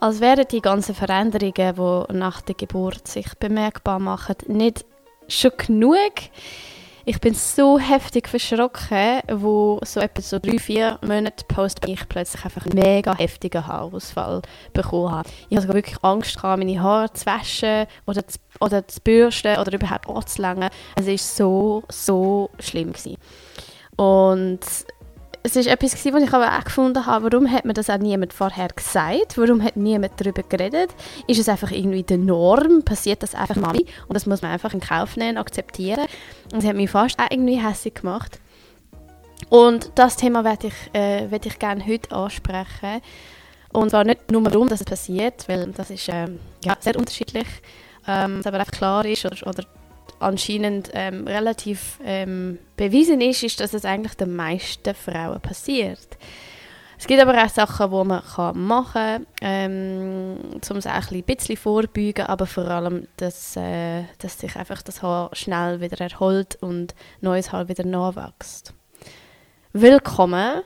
als wären die ganzen Veränderungen, die nach der Geburt sich bemerkbar machen, nicht schon genug. Ich bin so heftig verschrocken, wo so etwa so drei, vier Monate post ich plötzlich einfach einen mega heftigen Haarausfall bekommen habe. Ich hatte wirklich Angst, gehabt, meine Haare zu waschen oder zu, oder zu bürsten oder überhaupt anzulängen. Es war so, so schlimm. Gewesen. Und es ist etwas gewesen, was ich aber auch gefunden habe, warum hat mir das auch niemand vorher gesagt? Warum hat niemand darüber geredet? Ist es einfach irgendwie die Norm? Passiert das einfach mal? Und das muss man einfach in Kauf nehmen, akzeptieren. Und es hat mich fast auch irgendwie hässlich gemacht. Und das Thema werde ich, äh, ich gerne heute ansprechen. Und zwar nicht nur darum, dass es passiert, weil das ist äh, ja, sehr unterschiedlich. Ähm, aber einfach klar ist oder, oder anscheinend ähm, relativ ähm, bewiesen ist, ist, dass es eigentlich den meisten Frauen passiert. Es gibt aber auch Sachen, die man kann machen kann, ähm, um es auch ein bisschen vorbeugen, aber vor allem, dass, äh, dass sich einfach das Haar schnell wieder erholt und neues Haar wieder nachwächst. Willkommen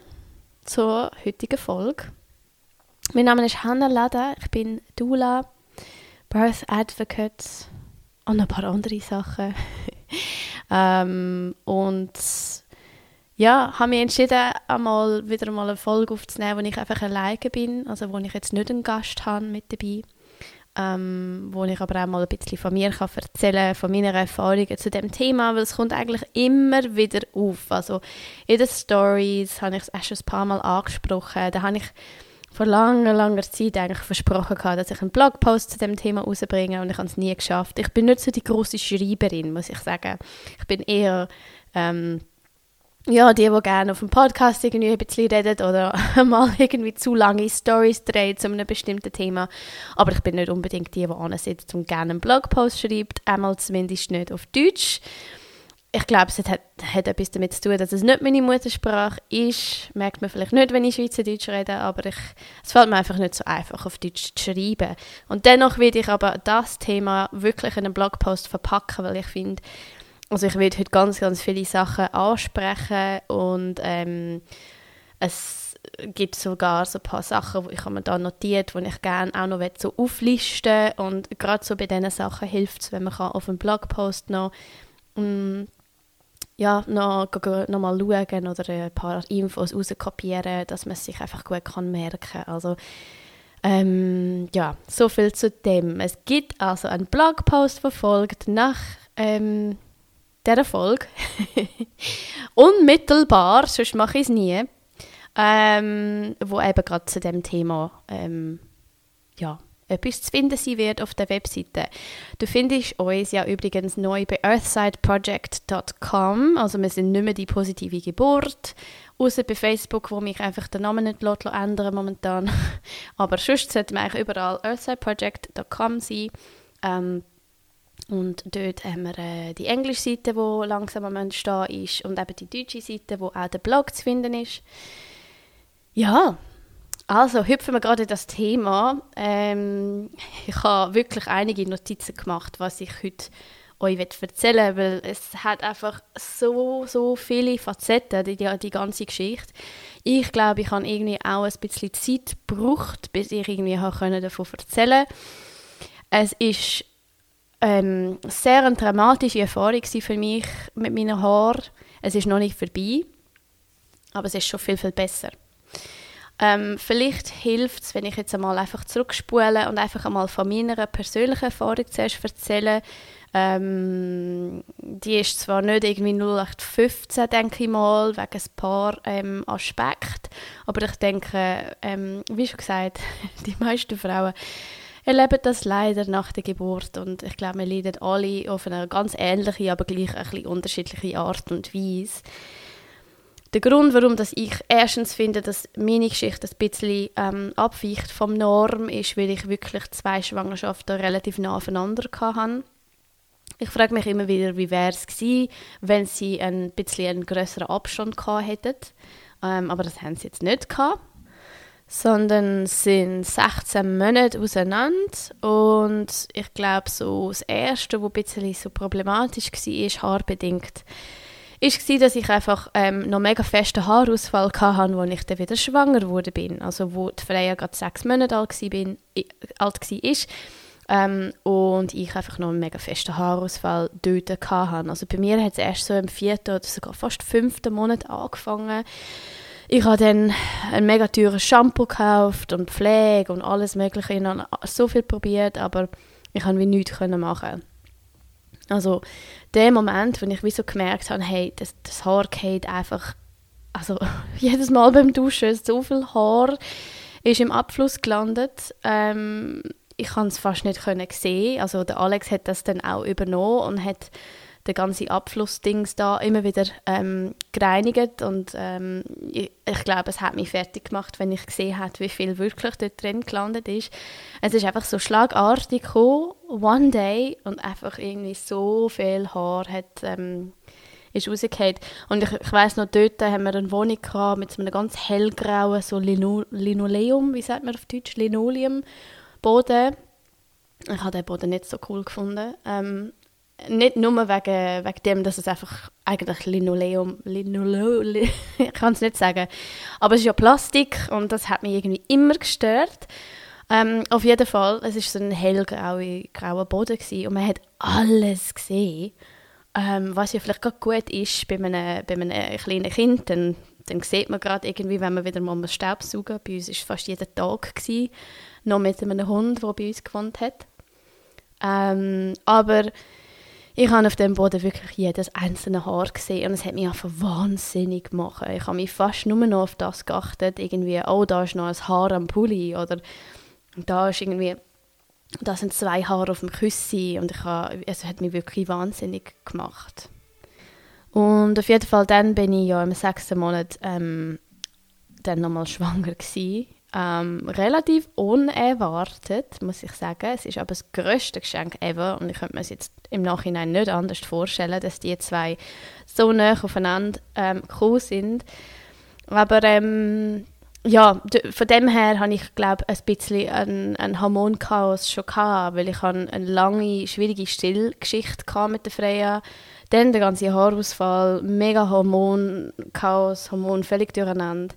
zur heutigen Folge. Mein Name ist Hannah Lada, ich bin Dula, Birth Advocate und ein paar andere Sachen. ähm, und ja, habe mich entschieden, einmal wieder mal eine Folge aufzunehmen, wo ich einfach alleine bin, also wo ich jetzt nicht einen Gast habe mit dabei, ähm, wo ich aber auch mal ein bisschen von mir kann erzählen von meinen Erfahrungen zu dem Thema, weil es kommt eigentlich immer wieder auf. Also in den Stories habe ich es auch schon ein paar Mal angesprochen, da habe ich vor langer, langer Zeit eigentlich versprochen gehabt, dass ich einen Blogpost zu dem Thema rausbringe und ich habe es nie geschafft. Ich bin nicht so die große Schreiberin, muss ich sagen. Ich bin eher ähm, ja, die, die gerne auf dem Podcast irgendwie ein bisschen reden oder mal irgendwie zu lange Stories drehen zu einem bestimmten Thema. Aber ich bin nicht unbedingt die, die ansitzt und gerne einen Blogpost schreibt, einmal zumindest nicht auf Deutsch ich glaube, es hat, hat etwas damit zu tun, dass es nicht meine Muttersprache ist. Merkt man vielleicht nicht, wenn ich Schweizerdeutsch rede, aber ich, es fällt mir einfach nicht so einfach, auf Deutsch zu schreiben. Und dennoch will ich aber das Thema wirklich in einem Blogpost verpacken, weil ich finde, also ich werde heute ganz, ganz viele Sachen ansprechen und ähm, es gibt sogar so ein paar Sachen, die ich mir da notiert, die ich gerne auch noch so auflisten und gerade so bei diesen Sachen hilft es, wenn man auf einem Blogpost noch um, ja, noch, noch mal schauen oder ein paar Infos rauskopieren, dass man es sich einfach gut kann merken kann. Also, ähm, ja, so viel zu dem. Es gibt also einen Blogpost, der folgt nach ähm, dieser Folge. Unmittelbar, sonst mache ich es nie. Ähm, wo eben gerade zu dem Thema ähm, ja, etwas zu finden sein wird auf der Webseite. Du findest uns ja übrigens neu bei earthsideproject.com, also wir sind nicht mehr die positive Geburt, außer bei Facebook, wo mich einfach der Name nicht ändern momentan. Aber sonst sollte man eigentlich überall earthsideproject.com sein. Ähm, und dort haben wir äh, die englische Seite, die langsam am Entstehen ist und eben die deutsche Seite, wo auch der Blog zu finden ist. Ja, also, hüpfen wir gerade in das Thema. Ähm, ich habe wirklich einige Notizen gemacht, was ich heute euch erzählen will, weil es hat einfach so, so viele Facetten, die, die ganze Geschichte. Ich glaube, ich habe irgendwie auch ein bisschen Zeit gebraucht, bis ich irgendwie davon erzählen konnte. Es ist ähm, sehr eine dramatische Erfahrung für mich mit meinen Haaren. Es ist noch nicht vorbei, aber es ist schon viel, viel besser. Ähm, vielleicht hilft es, wenn ich jetzt einmal einfach zurückspule und einfach einmal von meiner persönlichen Erfahrung zuerst erzähle. Ähm, die ist zwar nicht irgendwie 0815, denke ich mal, wegen ein paar ähm, Aspekten, aber ich denke, ähm, wie schon gesagt, die meisten Frauen erleben das leider nach der Geburt und ich glaube, wir leiden alle auf eine ganz ähnliche, aber gleich ein bisschen unterschiedliche Art und Weise. Der Grund, warum dass ich erstens finde, dass meine Geschichte ein bisschen ähm, abweicht vom Norm, ist, weil ich wirklich zwei Schwangerschaften relativ nah aufeinander hatte. Ich frage mich immer wieder, wie wäre es gewesen, wenn sie ein bisschen einen größeren Abstand gehabt hätten. Ähm, aber das haben sie jetzt nicht gehabt. Sondern sind 16 Monate auseinander. Und ich glaube, so das Erste, was ein bisschen so problematisch war, ist haarbedingt war, dass ich einfach ähm, noch mega festen Haarausfall hatte, als ich dann wieder schwanger wurde bin. Also wo die Freya gerade sechs Monate alt war, alt war ähm, und ich einfach noch einen mega festen Haarausfall dort hatte. Also bei mir hat es erst so im vierten oder sogar fast fünften Monat angefangen. Ich habe dann ein mega teures Shampoo gekauft und Pflege und alles mögliche. Ich habe so viel probiert, aber ich konnte wie nichts machen. Also der Moment, wo ich wie so gemerkt habe, hey, das, das Haar geht einfach, also jedes Mal beim Duschen, so viel Haar ist im Abfluss gelandet. Ähm, ich konnte es fast nicht sehen. Also der Alex hat das dann auch übernommen und hat den ganzen Abflussdings da immer wieder ähm, gereinigt und ähm, ich, ich, glaube, es hat mich fertig gemacht, wenn ich gesehen habe, wie viel wirklich dort drin gelandet ist. Es ist einfach so schlagartig gekommen, one day, und einfach irgendwie so viel Haar hat ähm, ist rausgefallen. Und ich, ich weiss noch, dort haben wir eine Wohnung gehabt mit so einem ganz hellgrauen so Lino, Linoleum, wie sagt man auf Deutsch, Linoleumboden. Ich habe den Boden nicht so cool gefunden. Ähm, nicht nur wegen, wegen dem, dass es einfach eigentlich Linoleum, Linoleum, ich kann es nicht sagen, aber es ist ja Plastik und das hat mich irgendwie immer gestört. Ähm, auf jeden Fall, es war so ein hellgrauer grauer Boden gewesen, und man hat alles gesehen, ähm, was ja vielleicht gerade gut ist bei einem, bei einem kleinen Kind, dann, dann sieht man gerade irgendwie, wenn man wieder mal muss Staubsaugen bei uns war es fast jeden Tag, gewesen, noch mit einem Hund, der bei uns gewohnt hat. Ähm, aber ich habe auf dem Boden wirklich jedes einzelne Haar gesehen und es hat mich einfach wahnsinnig gemacht. Ich habe mich fast nur noch auf das geachtet, irgendwie, oh, da ist noch ein Haar am Pulli oder da ist irgendwie, da sind zwei Haare auf dem Küssi und ich habe, es hat mich wirklich wahnsinnig gemacht. Und auf jeden Fall dann bin ich ja im sechsten Monat ähm, dann nochmal schwanger gewesen. Ähm, relativ unerwartet, muss ich sagen. Es ist aber das größte Geschenk ever und ich könnte mir es jetzt im Nachhinein nicht anders vorstellen, dass die zwei so nah aufeinander ähm, gekommen sind. Aber ähm, ja, von dem her habe ich glaube ein bisschen ein, ein Hormonchaos schon gehabt, weil ich eine lange, schwierige Stillgeschichte mit der Freya dann der ganze Haarausfall, mega Hormonchaos, Hormon völlig durcheinander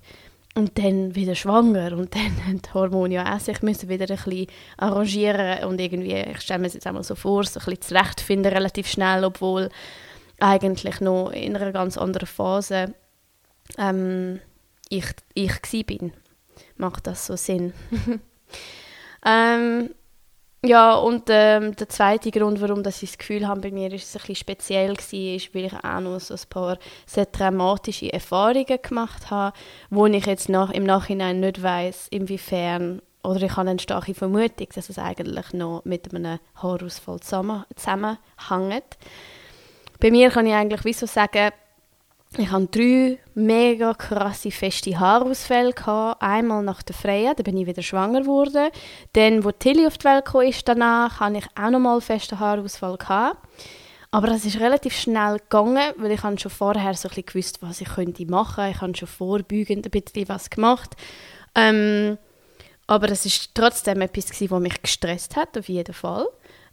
und dann wieder schwanger und dann haben die Hormone ja auch sich müssen wieder ein bisschen arrangieren und irgendwie, ich stelle mir es jetzt einmal so vor, so ein bisschen zurechtfinden relativ schnell, obwohl eigentlich noch in einer ganz anderen Phase ähm, ich, ich bin. Macht das so Sinn? ähm, ja, und ähm, der zweite Grund, warum dass ich das Gefühl habe, bei mir ist es bisschen speziell war, ist, weil ich auch noch so ein paar sehr traumatische Erfahrungen gemacht habe, wo ich jetzt nach, im Nachhinein nicht weiß, inwiefern, oder ich habe eine starke Vermutung, dass es eigentlich noch mit einem Haarausfall zusammen, zusammenhängt. Bei mir kann ich eigentlich wie so sagen, ich hatte drei mega krasse feste Haarausfälle. Einmal nach der Freya, da bin ich wieder schwanger geworden. Dann, wo Tilly auf die Welt kam, ist danach, hatte ich auch nochmal festen Haarausfall. Aber das ist relativ schnell gegangen, weil ich schon vorher so ein gewusst, was ich könnte machen. Ich habe schon vorbeugend ein bisschen was gemacht. Ähm, aber es ist trotzdem etwas, was mich gestresst hat, auf jeden Fall.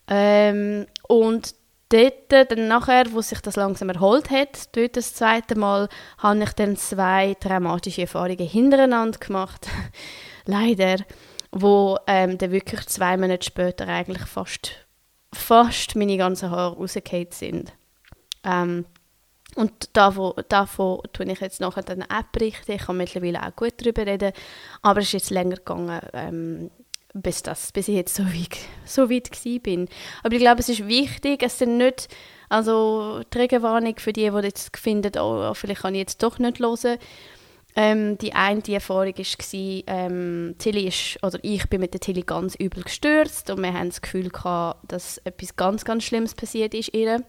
Ähm, und dort, dann nachher, wo sich das langsam erholt hat, dort das zweite Mal, habe ich dann zwei traumatische Erfahrungen hintereinander gemacht. Leider. Wo ähm, dann wirklich zwei Monate später eigentlich fast, fast meine ganzen Haare rausgefallen sind. Ähm, und davon, davon tue ich jetzt nachher dann auch berichten. Ich kann mittlerweile auch gut darüber reden. Aber es ist jetzt länger gegangen, ähm, bis, das, bis ich jetzt so weit, so weit bin. Aber ich glaube, es ist wichtig, es sind nicht, also Trägerwarnung für die, die jetzt finden, oh, vielleicht kann ich jetzt doch nicht hören. Ähm, die eine die Erfahrung war, ähm, Tilly ist, oder ich bin mit der Tilly ganz übel gestürzt und wir haben das Gefühl gehabt, dass etwas ganz, ganz Schlimmes passiert ist ihr,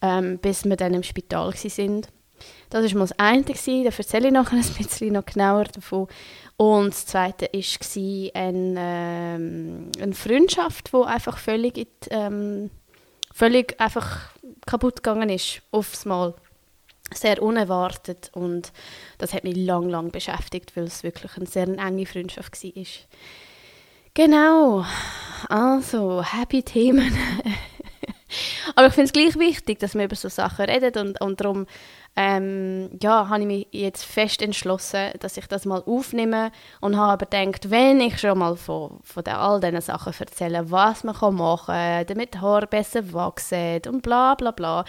ähm, bis wir dann im Spital waren. Das war mal das eine, da erzähle ich nachher ein bisschen noch genauer davon. Und das zweite war eine, ähm, eine Freundschaft, die einfach völlig, ähm, völlig einfach kaputt gegangen ist, aufs Mal. Sehr unerwartet und das hat mich lang, lang beschäftigt, weil es wirklich eine sehr enge Freundschaft war. Genau, also, happy Themen. Aber ich finde es gleich wichtig, dass wir über so Sachen reden und, und darum ähm, ja, habe ich mich jetzt fest entschlossen, dass ich das mal aufnehme und habe aber gedacht, wenn ich schon mal von, von den, all diesen Sachen erzähle, was man kann machen kann, damit die Haare besser wachsen und bla bla bla,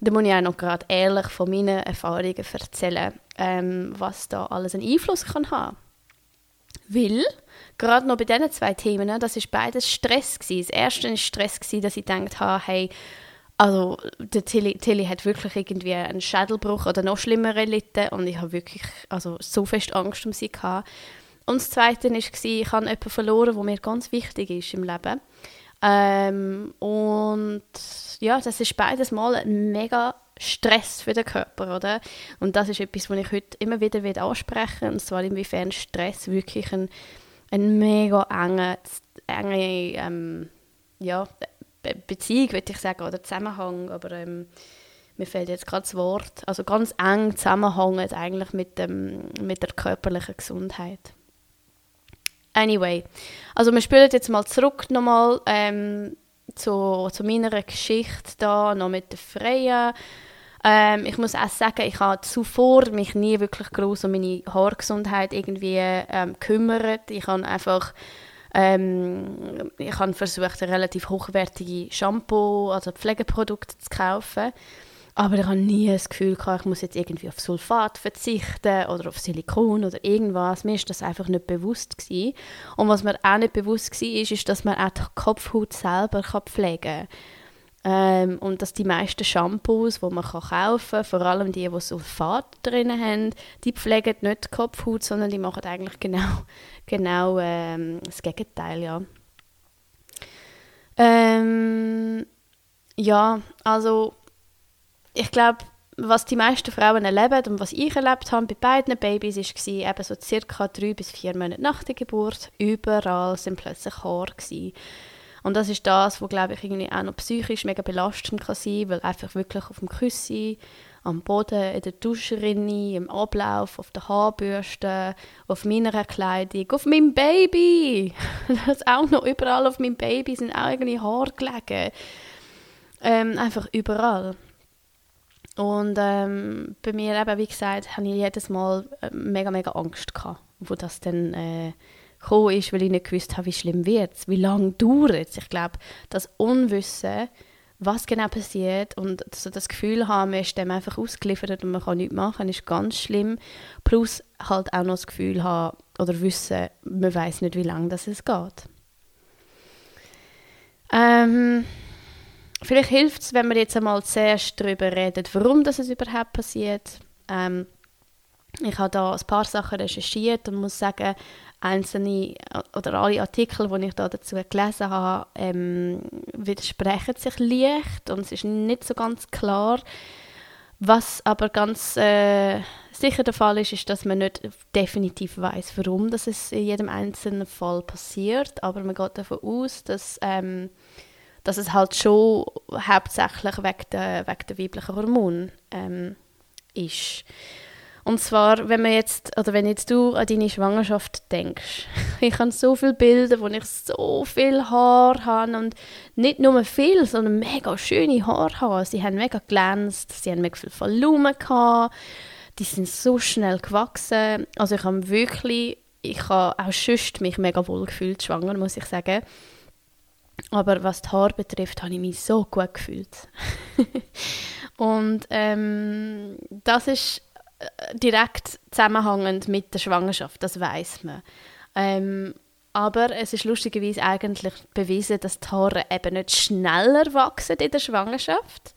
dann muss ich auch noch gerade ehrlich von meinen Erfahrungen erzählen, ähm, was da alles einen Einfluss kann haben. Weil, gerade noch bei diesen zwei Themen, das ist beides Stress gewesen. Das erste war Stress, gewesen, dass ich gedacht habe, hey, also der Tilly, Tilly hat wirklich irgendwie einen Schädelbruch oder noch schlimmer erlitten und ich habe wirklich also, so fest Angst um sie gehabt. Und das Zweite war, ich habe jemanden verloren, der mir ganz wichtig ist im Leben. Ähm, und ja, das ist beides mal ein mega Stress für den Körper, oder? Und das ist etwas, was ich heute immer wieder ansprechen will, und zwar inwiefern Stress wirklich ein, ein mega enge, enge ähm, ja, Be Beziehung, würde ich sagen, oder Zusammenhang, aber ähm, mir fällt jetzt gerade das Wort, also ganz eng zusammenhängt eigentlich mit, dem, mit der körperlichen Gesundheit. Anyway, also wir spielen jetzt mal zurück nochmal ähm, zu, zu meiner Geschichte da, noch mit der Freya. Ähm, ich muss auch sagen, ich habe zuvor mich nie wirklich groß um meine Haargesundheit irgendwie ähm, gekümmert. Ich habe einfach ähm, ich habe versucht, relativ hochwertige Shampoo, also Pflegeprodukte zu kaufen. Aber ich habe nie das Gefühl gehabt, ich muss jetzt irgendwie auf Sulfat verzichten oder auf Silikon oder irgendwas. Mir ist das einfach nicht bewusst gewesen. Und was mir auch nicht bewusst war, ist, ist, dass man auch die Kopfhaut selber pflegen kann. Ähm, und dass die meisten Shampoos, die man kaufen kann, vor allem die, die Sulfat drin haben, die pflegen nicht die Kopfhaut, sondern die machen eigentlich genau, genau ähm, das Gegenteil, ja. Ähm, ja, also ich glaube, was die meisten Frauen erleben und was ich erlebt habe bei beiden Babys, war eben so circa drei bis vier Monate nach der Geburt. Überall sind plötzlich Haare. Gewesen. Und das ist das, was, glaube ich, irgendwie auch noch psychisch mega belastend kann sein, weil einfach wirklich auf dem Küssi, am Boden, in der Duschrinne, im Ablauf, auf der Haarbürste, auf meiner Kleidung, auf meinem Baby, das auch noch überall auf meinem Baby sind auch irgendwie Haare gelegen. Ähm, einfach überall. Und ähm, bei mir eben, wie gesagt, habe ich jedes Mal äh, mega, mega Angst gehabt, wo das dann äh, gekommen ist, weil ich nicht gewusst habe, wie schlimm wird es, wie lange dauert es. Ich glaube, das Unwissen, was genau passiert und so das Gefühl haben, man ist dem einfach ausgeliefert und man kann nichts machen, ist ganz schlimm. Plus halt auch noch das Gefühl haben oder wissen, man weiß nicht, wie lange das es geht. Ähm, vielleicht hilft es, wenn wir jetzt einmal zuerst darüber reden, warum das überhaupt passiert. Ähm, ich habe da ein paar Sachen recherchiert und muss sagen, einzelne oder alle Artikel, die ich da dazu gelesen habe, ähm, widersprechen sich leicht und es ist nicht so ganz klar. Was aber ganz äh, sicher der Fall ist, ist, dass man nicht definitiv weiß, warum das ist in jedem einzelnen Fall passiert, aber man geht davon aus, dass, ähm, dass es halt schon hauptsächlich wegen der, wegen der weiblichen Hormone ähm, ist. Und zwar, wenn man jetzt, oder wenn jetzt du an deine Schwangerschaft denkst. Ich habe so viele Bilder, wo ich so viel Haar habe und nicht nur viel, sondern mega schöne Haare habe. Sie haben mega glänzt, sie haben mega viel Volumen gehabt, die sind so schnell gewachsen. Also ich habe wirklich, ich habe auch sonst mich mega wohl gefühlt, schwanger, muss ich sagen. Aber was die Haare betrifft, habe ich mich so gut gefühlt. und ähm, das ist direkt zusammenhängend mit der Schwangerschaft, das weiß man. Ähm, aber es ist lustigerweise eigentlich bewiesen, dass die Haare eben nicht schneller wachsen in der Schwangerschaft,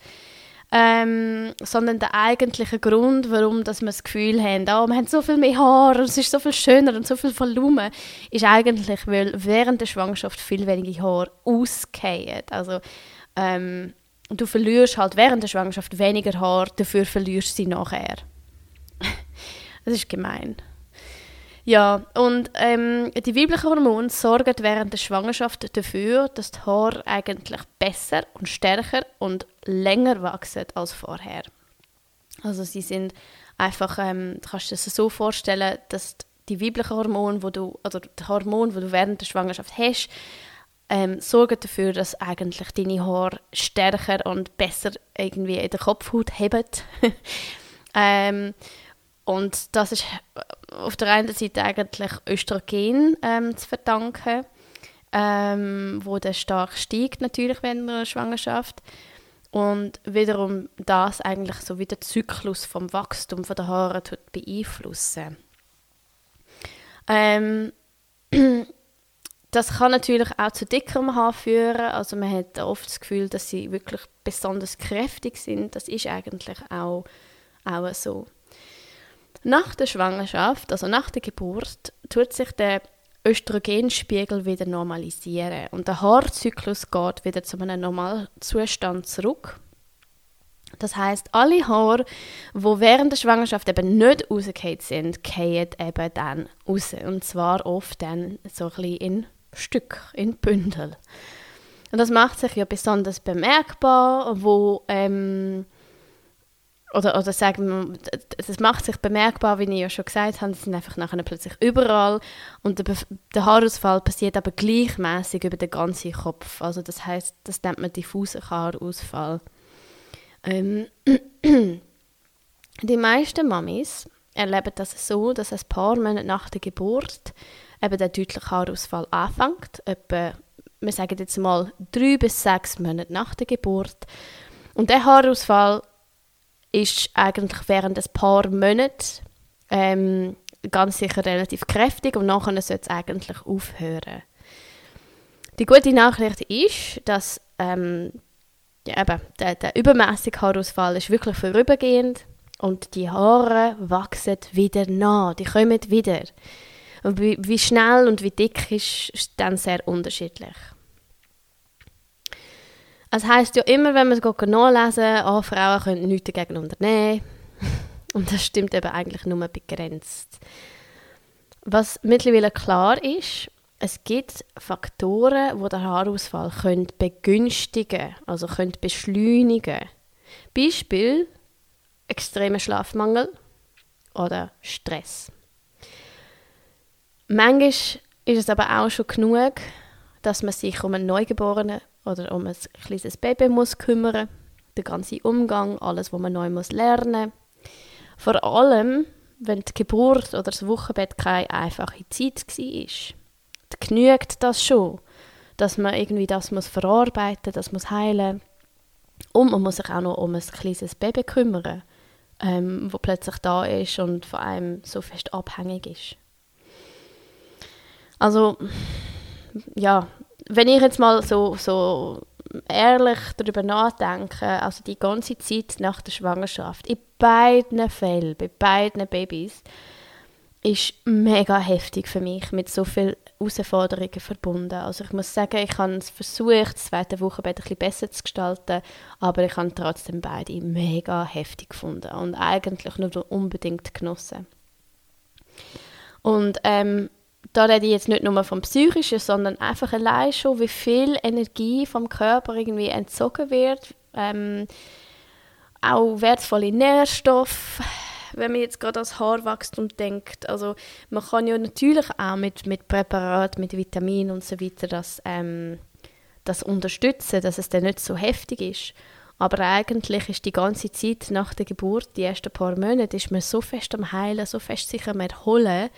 ähm, sondern der eigentliche Grund, warum dass wir das Gefühl haben, oh, wir haben so viel mehr Haare und es ist so viel schöner und so viel Volumen, ist eigentlich, weil während der Schwangerschaft viel weniger Haare ausgehen. Also ähm, du verlierst halt während der Schwangerschaft weniger Haar, dafür verlierst du sie nachher. Das ist gemein. Ja, und ähm, die weiblichen Hormone sorgen während der Schwangerschaft dafür, dass die Haare eigentlich besser und stärker und länger wachsen als vorher. Also sie sind einfach, ähm, du kannst dir das so vorstellen, dass die weiblichen Hormone, wo du, oder die Hormone, die du während der Schwangerschaft hast, ähm, sorgen dafür, dass eigentlich deine Haare stärker und besser irgendwie in der Kopfhaut haben. Ähm, und das ist auf der einen Seite eigentlich Östrogen ähm, zu verdanken, ähm, wo dann stark steigt natürlich während einer Schwangerschaft. Und wiederum das eigentlich so wie der Zyklus vom Wachstum der Haare beeinflussen. Ähm, das kann natürlich auch zu dickerem Haar führen. Also man hat oft das Gefühl, dass sie wirklich besonders kräftig sind. Das ist eigentlich auch, auch so. Nach der Schwangerschaft, also nach der Geburt, tut sich der Östrogenspiegel wieder normalisieren und der Haarzyklus geht wieder zu einem Normalzustand zurück. Das heißt, alle Haare, die während der Schwangerschaft eben nicht rausgefallen sind, fallen eben dann raus. Und zwar oft dann so ein bisschen in Stück, in Bündel. Und das macht sich ja besonders bemerkbar, wo ähm, oder, oder sagen wir, das macht sich bemerkbar, wie ich ja schon gesagt habe, sie sind einfach nachher plötzlich überall und der, der Haarausfall passiert aber gleichmäßig über den ganzen Kopf. Also das heißt, das nennt man diffuser Haarausfall. Ähm, die meisten Mamis erleben das so, dass ein paar Monate nach der Geburt eben der deutliche Haarausfall anfängt. Etwa, wir sagen jetzt mal drei bis sechs Monate nach der Geburt. Und der Haarausfall ist eigentlich während ein paar Monaten ähm, ganz sicher relativ kräftig und nachher sollte es eigentlich aufhören. Die gute Nachricht ist, dass ähm, ja, eben, der, der übermäßige Haarausfall ist wirklich vorübergehend und die Haare wachsen wieder nach, die kommen wieder. Wie, wie schnell und wie dick ist, ist dann sehr unterschiedlich. Es heisst ja immer, wenn man es nachlesen oh, Frauen können nichts dagegen unternehmen. Und das stimmt eben eigentlich nur begrenzt. Was mittlerweile klar ist, es gibt Faktoren, die den Haarausfall können begünstigen also können beschleunigen Beispiel extremer Schlafmangel oder Stress. Manchmal ist es aber auch schon genug, dass man sich um einen Neugeborenen oder um ein kleines Baby muss kümmern der ganze Umgang, alles, was man neu muss lernen Vor allem, wenn die Geburt oder das Wochenbett keine einfache Zeit war. Genügt das schon, dass man irgendwie das muss verarbeiten das muss heilen und man muss sich auch noch um ein kleines Baby kümmern, ähm, wo plötzlich da ist und von einem so fest abhängig ist. Also, ja, wenn ich jetzt mal so, so ehrlich darüber nachdenke, also die ganze Zeit nach der Schwangerschaft, in beiden Fällen, bei beiden Babys, ist mega heftig für mich, mit so vielen Herausforderungen verbunden. Also ich muss sagen, ich habe es versucht, das zweite Wochenbett ein bisschen besser zu gestalten, aber ich habe trotzdem beide mega heftig gefunden und eigentlich nur unbedingt genossen. Und ähm, da rede ich jetzt nicht nur vom Psychischen, sondern einfach allein schon, wie viel Energie vom Körper irgendwie entzogen wird. Ähm, auch wertvolle Nährstoffe, wenn man jetzt gerade ans Haarwachstum denkt. Also man kann ja natürlich auch mit, mit Präparaten, mit Vitaminen und so weiter das, ähm, das unterstützen, dass es dann nicht so heftig ist. Aber eigentlich ist die ganze Zeit nach der Geburt, die ersten paar Monate, ist man so fest am Heilen, so fest sich am Erholen,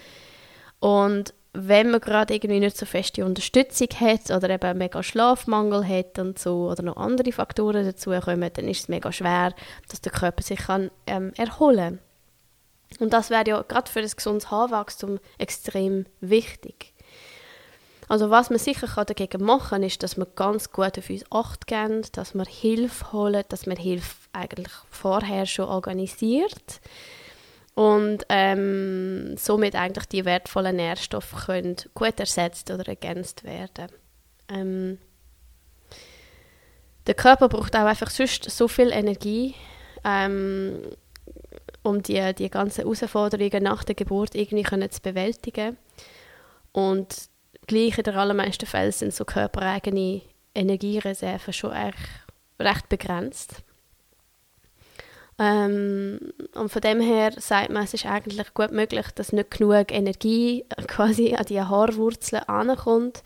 und wenn man gerade irgendwie nicht so feste Unterstützung hat oder eben mega Schlafmangel hat und so oder noch andere Faktoren dazu kommen, dann ist es mega schwer, dass der Körper sich kann, ähm, erholen kann. Und das wäre ja gerade für das gesundes Haarwachstum extrem wichtig. Also was man sicher kann dagegen machen kann, ist, dass man ganz gut auf uns Acht geben, dass man Hilfe holen, dass man Hilfe eigentlich vorher schon organisiert und ähm, somit eigentlich die wertvollen Nährstoffe können gut ersetzt oder ergänzt werden. Ähm, der Körper braucht auch einfach sonst so viel Energie, ähm, um die, die ganzen Herausforderungen nach der Geburt irgendwie können zu bewältigen. Und gleich in den allermeisten Fällen sind so körpereigene Energiereserven schon recht begrenzt. Ähm, und von dem her sagt man, es ist eigentlich gut möglich, dass nicht genug Energie quasi an die Haarwurzeln ankommt,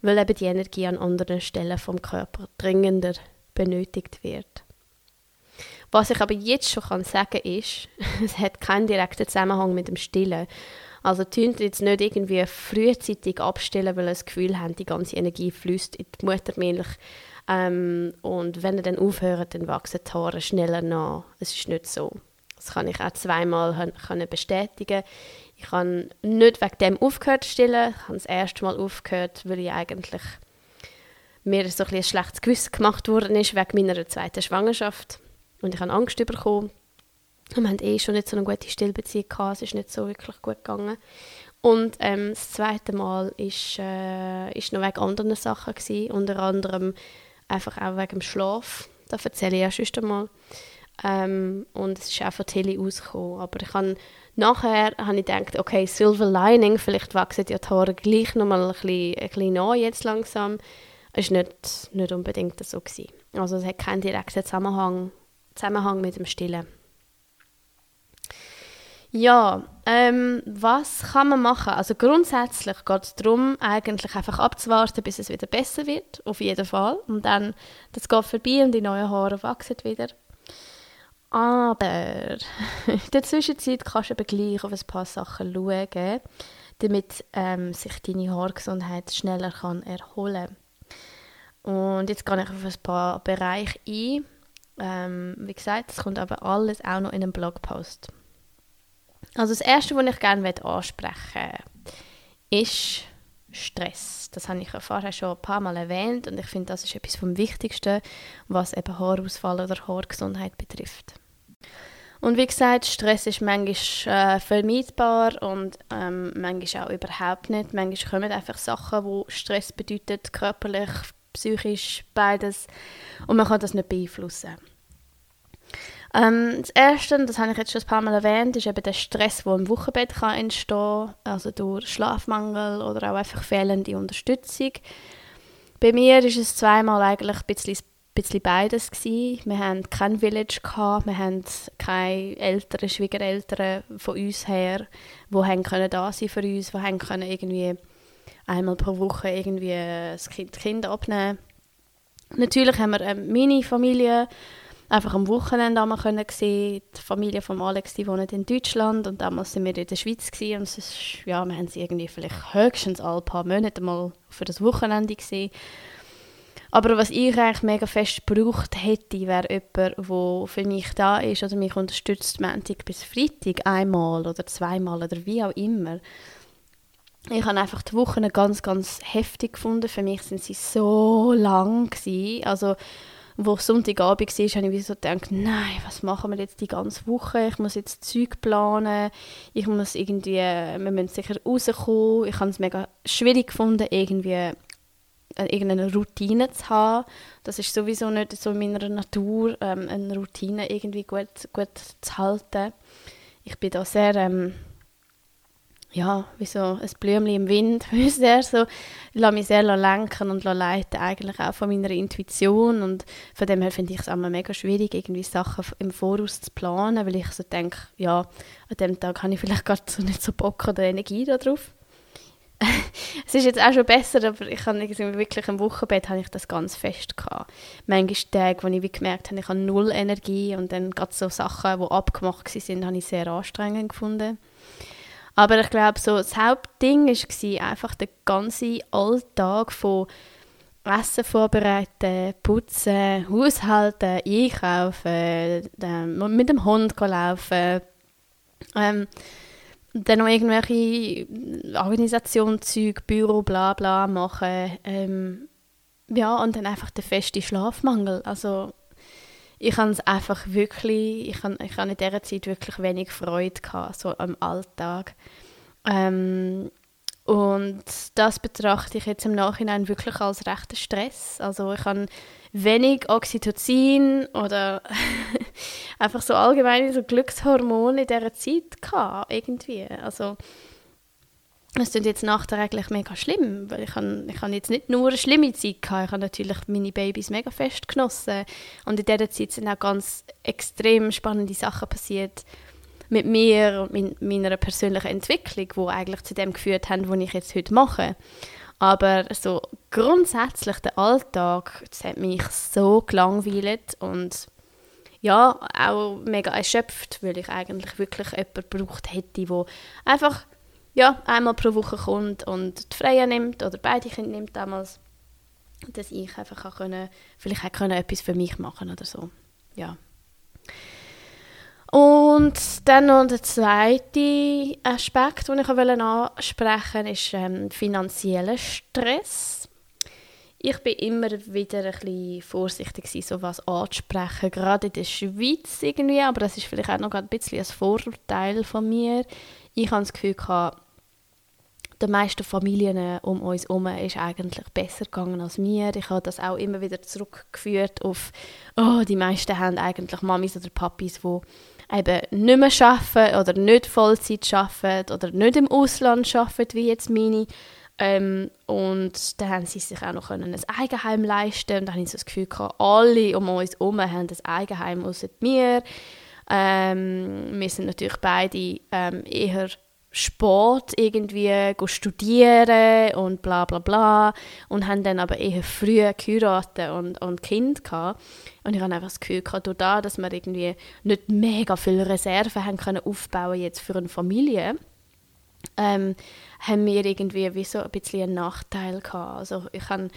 weil eben die Energie an anderen Stellen vom Körper dringender benötigt wird. Was ich aber jetzt schon kann sagen ist, es hat keinen direkten Zusammenhang mit dem Stillen. Also tun jetzt nicht irgendwie frühzeitig abstellen, weil ihr das Gefühl haben, die ganze Energie fließt in die Muttermilch. Ähm, und wenn ihr dann aufhört, dann wachsen die Haare schneller nach. Es ist nicht so. Das kann ich auch zweimal bestätigen. Ich habe nicht wegen dem aufgehört zu stillen. Ich habe das erste Mal aufgehört, weil ich eigentlich mir so ein, ein schlechtes Gewissen gemacht worden ist wegen meiner zweiten Schwangerschaft. Und ich habe Angst bekommen. wir hatten eh schon nicht so eine gute Stillbeziehung gehabt. Es ist nicht so wirklich gut gegangen. Und ähm, das zweite Mal ist, äh, ist noch wegen anderen Sachen gewesen. Unter anderem einfach auch wegen dem Schlaf. Da erzähle ich ja schon einmal. Ähm, und es ist auch von Tilly ausgekommen. Aber ich habe nachher habe ich gedacht, okay, Silver Lining, vielleicht wachsen die Haare gleich nochmal ein bisschen, ein bisschen an jetzt langsam. Es war nicht, nicht unbedingt so. Gewesen. Also es hat keinen direkten Zusammenhang, Zusammenhang mit dem Stillen. Ja, ähm, was kann man machen? Also grundsätzlich geht es darum, eigentlich einfach abzuwarten, bis es wieder besser wird, auf jeden Fall. Und dann, das geht vorbei und die neuen Haare wachsen wieder. Aber in der Zwischenzeit kannst du eben gleich auf ein paar Sachen schauen, damit ähm, sich deine Haargesundheit schneller kann erholen Und jetzt gehe ich auf ein paar Bereiche ein. Ähm, wie gesagt, es kommt aber alles auch noch in einem Blogpost. Also das Erste, was ich gerne ansprechen möchte, ist Stress. Das habe ich vorher schon ein paar Mal erwähnt und ich finde, das ist etwas vom Wichtigsten, was eben Haarausfall oder Haargesundheit betrifft. Und wie gesagt, Stress ist manchmal äh, vermeidbar und ähm, manchmal auch überhaupt nicht. Manchmal kommen einfach Sachen, wo Stress bedeutet, körperlich, psychisch, beides. Und man kann das nicht beeinflussen. Ähm, das Erste, das habe ich jetzt schon ein paar Mal erwähnt, ist eben der Stress, der im Wochenbett kann entstehen kann, also durch Schlafmangel oder auch einfach fehlende Unterstützung. Bei mir ist es zweimal eigentlich ein bisschen bisschen beides gewesen. Wir hatten kein Village gehabt, wir hatten keine Eltern, Schwiegereltern von uns her, die haben können da sein für uns, die haben können irgendwie einmal pro Woche irgendwie das Kind, Kind abnehmen. Natürlich haben wir eine Mini-Familie, einfach am Wochenende einmal können sehen. Die Familie von Alex, die wohnt in Deutschland und damals sind wir in der Schweiz gewesen, und ist, ja, wir haben sie irgendwie vielleicht höchstens alle paar Monate mal für das Wochenende gesehen. Aber was ich eigentlich mega fest gebraucht hätte, wäre jemand, der für mich da ist oder mich unterstützt, Montag bis Freitag einmal oder zweimal oder wie auch immer. Ich habe einfach die Wochen ganz, ganz heftig gefunden. Für mich sind sie so lang gewesen. Also, wo Sonntagabend war, habe ich so gedacht, nein, was machen wir jetzt die ganze Woche? Ich muss jetzt Zeug planen, ich muss irgendwie, wir müssen sicher rauskommen. Ich habe es mega schwierig gefunden, irgendwie äh, irgendeine Routine zu haben. Das ist sowieso nicht so in meiner Natur, ähm, eine Routine irgendwie gut, gut zu halten. Ich bin da sehr, ähm, ja, wie so ein Blümchen im Wind. sehr so, lasse mich sehr lenken und leiten eigentlich auch von meiner Intuition und von dem her finde ich es auch mega schwierig, irgendwie Sachen im Voraus zu planen, weil ich so denke, ja, an dem Tag habe ich vielleicht gar so nicht so Bock oder Energie darauf. es ist jetzt auch schon besser, aber ich habe wirklich im Wochenbett habe ich das ganz fest gehabt. Manchmal Tage, wo ich wie gemerkt habe, ich habe null Energie und dann gerade so Sachen, die abgemacht sind, habe ich sehr anstrengend gefunden. Aber ich glaube, so das Hauptding war einfach der ganze Alltag von Essen vorbereiten, putzen, Haushalten, einkaufen, mit dem Hund laufen. Ähm, dann noch irgendwelche Organisationszeug, Büro, bla bla machen. Ähm, ja, und dann einfach der feste Schlafmangel. Also ich habe es einfach wirklich, ich habe ich hab in dieser Zeit wirklich wenig Freude gehabt, so am Alltag. Ähm, und das betrachte ich jetzt im Nachhinein wirklich als rechten Stress. Also ich habe wenig Oxytocin oder einfach so allgemeine so Glückshormone in dieser Zeit gehabt, irgendwie. Also es klingt jetzt nachträglich mega schlimm, weil ich habe ich jetzt nicht nur eine schlimme Zeit gehabt, ich habe natürlich meine Babys mega fest genossen und in dieser Zeit sind auch ganz extrem spannende Sachen passiert mit mir und mein, meiner persönlichen Entwicklung, wo eigentlich zu dem geführt haben, was ich jetzt heute mache. Aber so grundsätzlich der Alltag, das hat mich so gelangweilt und ja, auch mega erschöpft, weil ich eigentlich wirklich jemanden gebraucht hätte, der einfach ja, einmal pro Woche kommt und die Freie nimmt oder beide Kinder nimmt damals, dass ich einfach auch können, vielleicht auch können etwas für mich machen oder so. Ja. Und dann noch der zweite Aspekt, den ich ansprechen wollte, ist ähm, finanzieller Stress. Ich bin immer wieder ein bisschen vorsichtig, so was anzusprechen, gerade in der Schweiz irgendwie, aber das ist vielleicht auch noch ein bisschen ein Vorurteil von mir. Ich habe das Gefühl, gehabt, den meisten Familien um uns herum ist eigentlich besser gegangen als mir. Ich habe das auch immer wieder zurückgeführt auf, oh, die meisten haben eigentlich Mamis oder Papis, die eben nicht mehr arbeiten oder nicht Vollzeit arbeiten oder nicht im Ausland arbeiten, wie jetzt meine. Ähm, und dann haben sie sich auch noch ein Eigenheim leisten und dann habe ich so das Gefühl gehabt, alle um uns herum haben ein Eigenheim, außer mir. Ähm, wir sind natürlich beide ähm, eher Sport irgendwie studieren und bla bla bla und haben dann aber eher früh geheiratet und, und Kind gehabt. Und ich habe einfach das Gefühl gehabt, durch das, dass wir irgendwie nicht mega viele Reserven haben können aufbauen jetzt für eine Familie, ähm, haben wir irgendwie wie so ein bisschen einen Nachteil gehabt. Also ich habe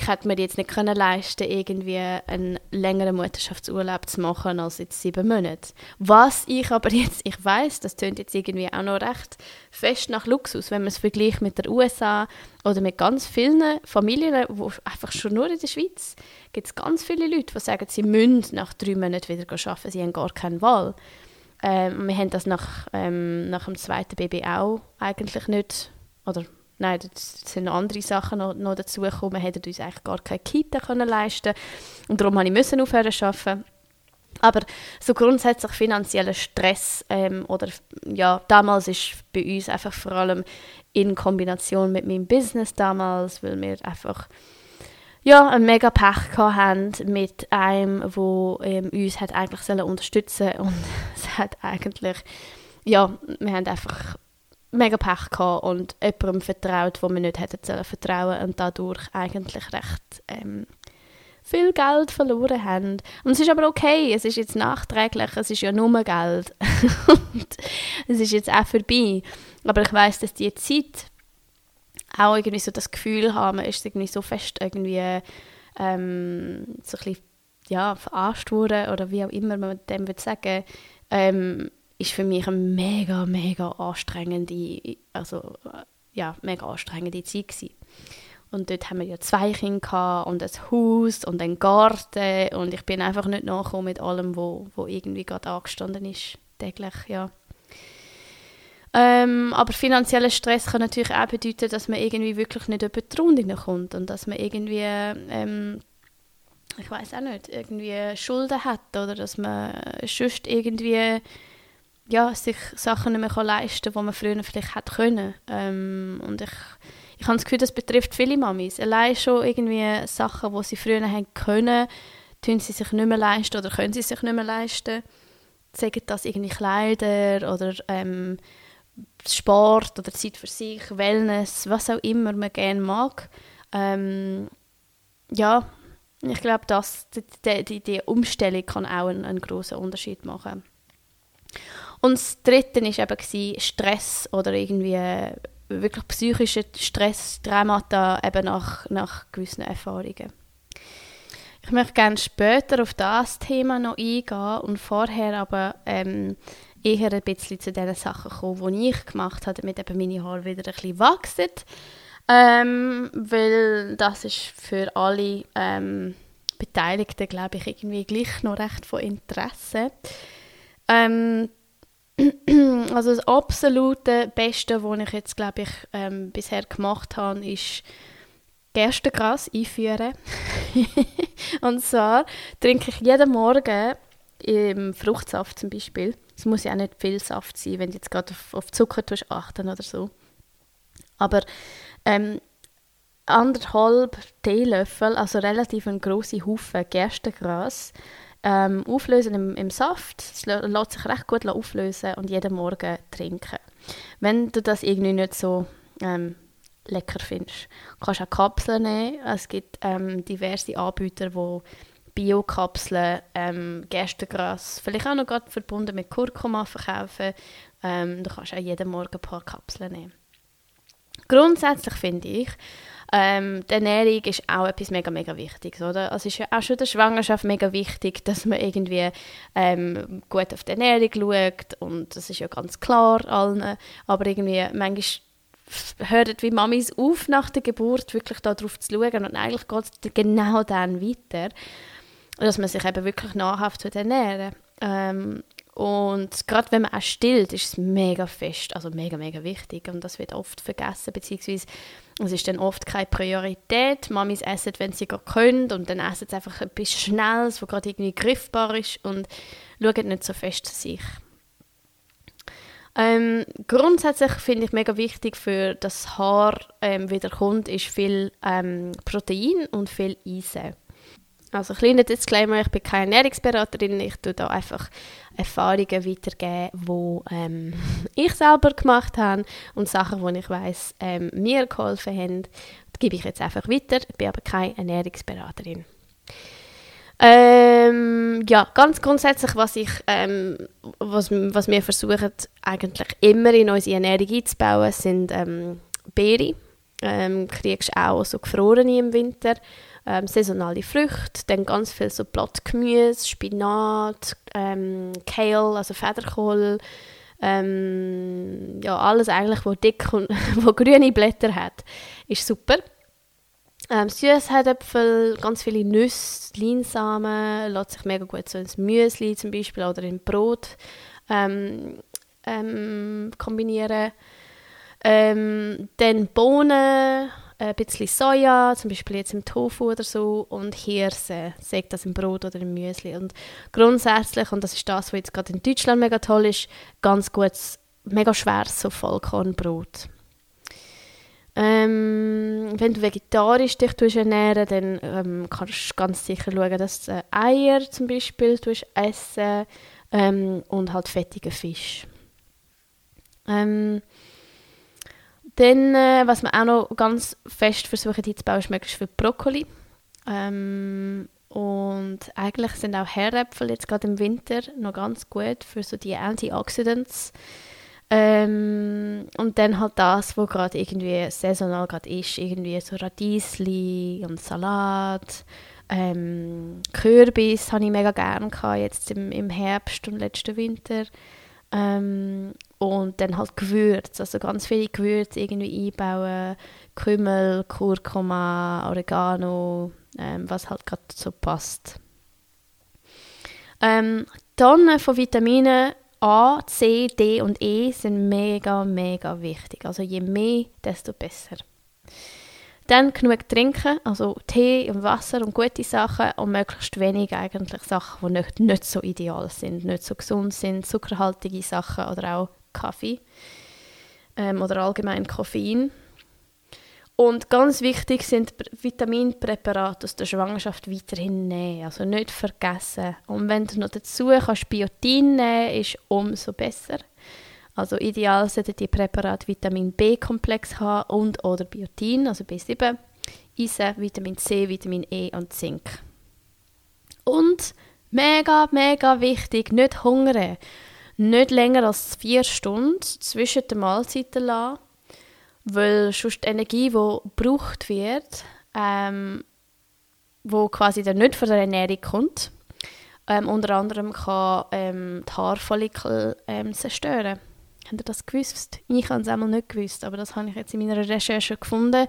ich hätte mir jetzt nicht können leisten irgendwie einen längeren Mutterschaftsurlaub zu machen als jetzt sieben Monate. Was ich aber jetzt, ich weiß, das tönt jetzt irgendwie auch noch recht fest nach Luxus, wenn man es vergleicht mit der USA oder mit ganz vielen Familien, wo einfach schon nur in der Schweiz gibt es ganz viele Leute, die sagen, sie müssen nach drei Monaten wieder arbeiten, sie haben gar keine Wahl. Ähm, wir haben das nach, ähm, nach dem zweiten Baby auch eigentlich nicht, oder Nein, das sind andere Sachen noch, noch. Wir hätten uns eigentlich gar keine Kita können leisten und darum musste ich aufhören zu arbeiten. Aber so grundsätzlich finanzieller Stress ähm, oder ja, damals ist bei uns einfach vor allem in Kombination mit meinem Business damals, weil wir einfach ja, ein mega Pech haben mit einem, wo ähm, uns hat eigentlich unterstützen und es hat eigentlich ja, wir haben einfach mega Pech gehabt und jemandem vertraut, wo wir nicht hätten sollen vertrauen und dadurch eigentlich recht ähm, viel Geld verloren haben. Und es ist aber okay, es ist jetzt nachträglich, es ist ja nur Geld. und es ist jetzt auch vorbei. Aber ich weiß, dass die Zeit auch irgendwie so das Gefühl haben, man ist irgendwie so fest irgendwie ähm, so ein bisschen, ja, verarscht worden oder wie auch immer man dem würde sagen, ähm, ist für mich eine mega, mega anstrengende, also ja, mega anstrengende Zeit gewesen. Und dort haben wir ja zwei Kinder und ein Haus und einen Garten und ich bin einfach nicht nachgekommen mit allem, wo, wo irgendwie gerade angestanden ist, täglich, ja. Ähm, aber finanzieller Stress kann natürlich auch bedeuten, dass man irgendwie wirklich nicht über die Runde kommt und dass man irgendwie, ähm, ich weiß auch nicht, irgendwie Schulden hat oder dass man sonst irgendwie ja, sich Sachen nicht mehr leisten kann, die man früher vielleicht hätte können. Ähm, und ich, ich habe das Gefühl, das betrifft viele Mamis. Allein schon irgendwie Sachen, die sie früher haben können, tun sie sich nicht mehr leisten oder können sie sich nicht mehr leisten. Sagen das irgendwie Kleider oder ähm, Sport oder Zeit für sich, Wellness, was auch immer man gerne mag. Ähm, ja, ich glaube, die, die, die Umstellung kann auch einen, einen großen Unterschied machen. Und das Dritte war eben Stress oder irgendwie äh, wirklich psychischer Stress, Traumata eben nach, nach gewissen Erfahrungen. Ich möchte gerne später auf das Thema noch eingehen und vorher aber ähm, eher ein bisschen zu den Sachen kommen, die ich gemacht habe, damit eben meine Haare wieder ein bisschen wachsen. Ähm, weil das ist für alle ähm, Beteiligten, glaube ich, irgendwie gleich noch recht von Interesse. Ähm, also das absolute Beste, was ich jetzt, glaube ich, ähm, bisher gemacht habe, ist Gerstengras einführen. und zwar trinke ich jeden Morgen im Fruchtsaft zum Beispiel. Es muss ja auch nicht viel Saft sein, wenn du jetzt gerade auf, auf Zucker achten oder so. Aber ähm, anderthalb Teelöffel, also relativ ein große Haufen Gerstengras, ähm, auflösen im, im Saft. Es lässt sich recht gut auflösen und jeden Morgen trinken. Wenn du das irgendwie nicht so ähm, lecker findest, kannst du auch Kapseln nehmen. Es gibt ähm, diverse Anbieter, die Bio-Kapseln, ähm, Gerstengras, vielleicht auch noch gerade verbunden mit Kurkuma verkaufen. Ähm, du kannst auch jeden Morgen ein paar Kapseln nehmen. Grundsätzlich finde ich, ähm, die Ernährung ist auch etwas mega, mega Wichtiges, oder? Also es ist ja auch schon in der Schwangerschaft mega wichtig, dass man irgendwie ähm, gut auf die Ernährung schaut und das ist ja ganz klar allen, aber irgendwie manchmal hören wie Mamis auf nach der Geburt wirklich darauf zu schauen und eigentlich geht es genau dann weiter, dass man sich eben wirklich nahrhaft ernähren ähm, und gerade wenn man auch stillt, ist es mega fest, also mega, mega wichtig und das wird oft vergessen, beziehungsweise es ist dann oft keine Priorität. Mamis essen, wenn sie gerade können und dann essen sie einfach etwas Schnelles, was gerade irgendwie griffbar ist und schauen nicht so fest zu sich. Ähm, grundsätzlich finde ich mega wichtig für das Haar ähm, wieder kommt, ist viel ähm, Protein und viel Eisen. Also kleiner Disclaimer, ich bin keine Ernährungsberaterin, ich tue da einfach Erfahrungen weitergeben, die ähm, ich selber gemacht habe und Sachen, die ich weiß ähm, mir geholfen haben, die gebe ich jetzt einfach weiter. Ich bin aber keine Ernährungsberaterin. Ähm, ja, ganz grundsätzlich, was, ich, ähm, was, was wir versuchen eigentlich immer in unsere Ernährung einzubauen, sind ähm, Beeren. Ähm, kriegst auch so gefrorene im Winter ähm, saisonale Früchte, dann ganz viel so Blattgemüse, Spinat, ähm, Kale, also Federkohl, ähm, ja, alles eigentlich, wo dick und wo grüne Blätter hat, ist super. Ähm, Süßherdäpfel, ganz viele Nüsse, Leinsamen, lässt sich mega gut so ins Müsli zum Beispiel oder in Brot ähm, ähm, kombinieren. Ähm, dann Bohnen, ein bisschen Soja, zum Beispiel jetzt im Tofu oder so, und Hirse, sagt das im Brot oder im Müsli. Und grundsätzlich, und das ist das, was jetzt gerade in Deutschland mega toll ist, ganz gutes, mega schweres so Vollkornbrot. Ähm, wenn du vegetarisch dich ernähren dann ähm, kannst du ganz sicher schauen, dass du Eier zum Beispiel essen ähm, und halt fettigen Fisch. Ähm, dann, äh, was wir auch noch ganz fest versuchen einzubauen, ist möglichst viel Brokkoli. Ähm, und eigentlich sind auch Herdäpfel jetzt gerade im Winter noch ganz gut für so die Antioxidants. Ähm, und dann halt das, was gerade irgendwie saisonal gerade ist, irgendwie so Radiesli und Salat. Ähm, Kürbis habe ich mega gerne jetzt im, im Herbst und letzten Winter. Ähm, und dann halt Gewürze, also ganz viele Gewürze irgendwie einbauen. Kümmel, Kurkuma, Oregano, ähm, was halt gerade so passt. Ähm, Tonnen von Vitaminen A, C, D und E sind mega, mega wichtig. Also je mehr, desto besser. Dann genug trinken, also Tee und Wasser und gute Sachen und möglichst wenig eigentlich Sachen, die nicht, nicht so ideal sind, nicht so gesund sind, zuckerhaltige Sachen oder auch Kaffee ähm, oder allgemein Koffein. Und ganz wichtig sind Vitaminpräparate aus der Schwangerschaft weiterhin nehmen, also nicht vergessen. Und wenn du noch dazu kannst Biotin nehmen, ist umso besser. Also ideal sollten die Präparate Vitamin B-Komplex haben und oder Biotin, also B7, Eisen, Vitamin C, Vitamin E und Zink. Und mega, mega wichtig, nicht hungern. Nicht länger als vier Stunden zwischen den Mahlzeiten lassen, weil sonst die Energie, die gebraucht wird, ähm, wo quasi dann nicht von der Ernährung kommt, ähm, unter anderem kann ähm, die Haarfollikel ähm, zerstören. Habt ihr das gewusst? Ich habe es einmal nicht gewusst, aber das habe ich jetzt in meiner Recherche gefunden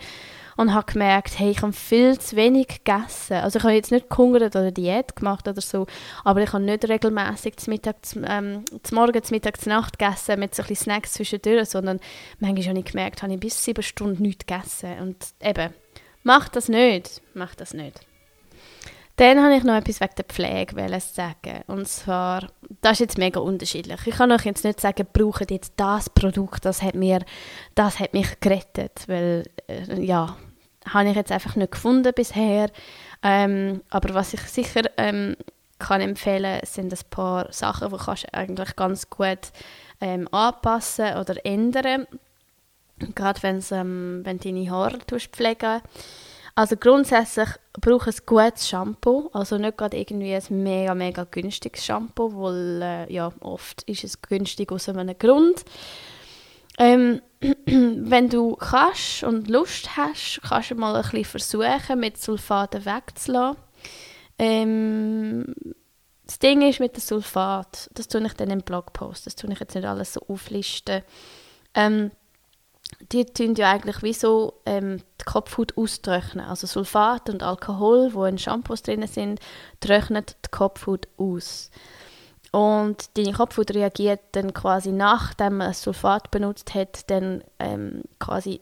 und habe gemerkt, hey, ich habe viel zu wenig gegessen. Also ich habe jetzt nicht gehungert oder Diät gemacht oder so, aber ich habe nicht regelmäßig zum Mittag, zum, ähm, zum Morgen, zum Mittag, zur Nacht gegessen mit so ein bisschen Snacks zwischendurch, sondern manchmal habe ich gemerkt, habe ich bis sieben Stunden nichts gegessen. Und eben, mach das nicht, mach das nicht. Dann habe ich noch etwas wegen der Pflege sagen. Und zwar, das ist jetzt mega unterschiedlich. Ich kann euch jetzt nicht sagen, braucht jetzt das Produkt, das hat, mir, das hat mich gerettet. Weil, äh, ja, habe ich jetzt einfach nicht gefunden bisher. Ähm, aber was ich sicher ähm, kann empfehlen, sind ein paar Sachen, die kannst eigentlich ganz gut ähm, anpassen oder ändern. Gerade ähm, wenn deine Haare pflegen Also grundsätzlich brauche ich ein gutes Shampoo, also nicht gerade irgendwie ein mega, mega günstiges Shampoo, weil äh, ja, oft ist es günstig aus einem Grund. Ähm, wenn du kannst und Lust hast, kannst du mal ein bisschen versuchen, mit Sulfaten wegzulassen. Ähm, das Ding ist mit dem Sulfat, das tue ich dann im Blogpost, das tue ich jetzt nicht alles so auflisten. Ähm, die tun ja eigentlich wie so ähm, die Kopfhaut austrocknen. Also Sulfat und Alkohol, wo in Shampoos drin sind, trocknen die Kopfhaut aus. Und deine Kopfhaut reagiert dann quasi nachdem man Sulfat benutzt hat, dann ähm, quasi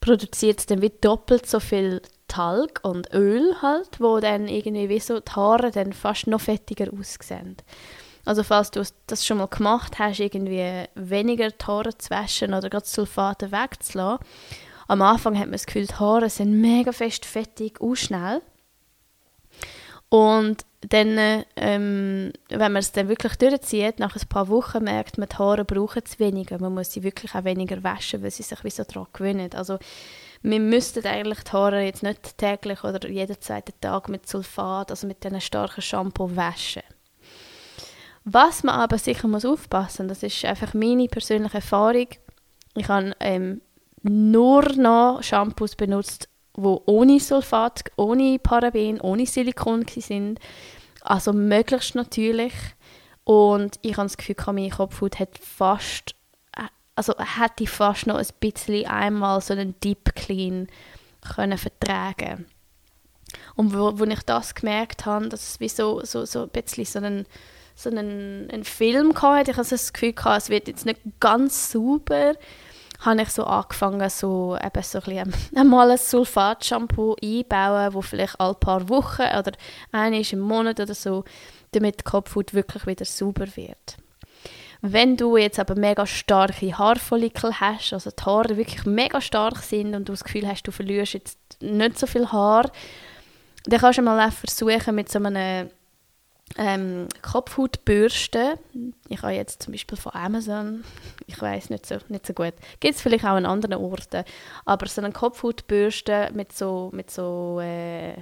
produziert es dann wie doppelt so viel Talg und Öl halt, wo dann irgendwie wie so die Haare dann fast noch fettiger aussehen. Also falls du das schon mal gemacht hast, irgendwie weniger die Haare zu waschen oder gerade Sulfate wegzulassen, am Anfang hat man das Gefühl, die Haare sind mega fest fettig und schnell. Und dann, ähm, wenn man es dann wirklich durchzieht, nach ein paar Wochen merkt man, die Haare brauchen es weniger. Man muss sie wirklich auch weniger waschen, weil sie sich wie so daran gewöhnen. Also wir müssten eigentlich die Haare jetzt nicht täglich oder jeden zweiten Tag mit Sulfat, also mit einem starken Shampoo waschen. Was man aber sicher muss aufpassen, das ist einfach meine persönliche Erfahrung. Ich habe ähm, nur noch Shampoos benutzt, wo ohne Sulfat, ohne Paraben, ohne Silikon sind. Also möglichst natürlich. Und ich habe das Gefühl, meine Kopfhaut hat fast, äh, also hätte fast noch ein bisschen einmal so einen Deep Clean können vertragen. Und wo, wo ich das gemerkt habe, dass es wie so, so, so ein bisschen so einen so einen, einen Film gehabt. Ich hatte das Gefühl, gehabt, es wird jetzt nicht ganz sauber. habe ich so angefangen, so, eben so ein, bisschen, einmal ein Sulfat-Shampoo einbauen, wo vielleicht alle paar Wochen oder einmal im Monat oder so, damit die Kopfhaut wirklich wieder sauber wird. Wenn du jetzt aber mega starke Haarfollikel hast, also die Haare wirklich mega stark sind und du das Gefühl hast, du verlierst jetzt nicht so viel Haar, dann kannst du mal versuchen, mit so einem ähm, Kopfhautbürste. Ich habe jetzt zum Beispiel von Amazon, ich weiß nicht so, nicht so gut, gibt es vielleicht auch an anderen Orten, aber so eine Kopfhautbürste mit so, mit so äh,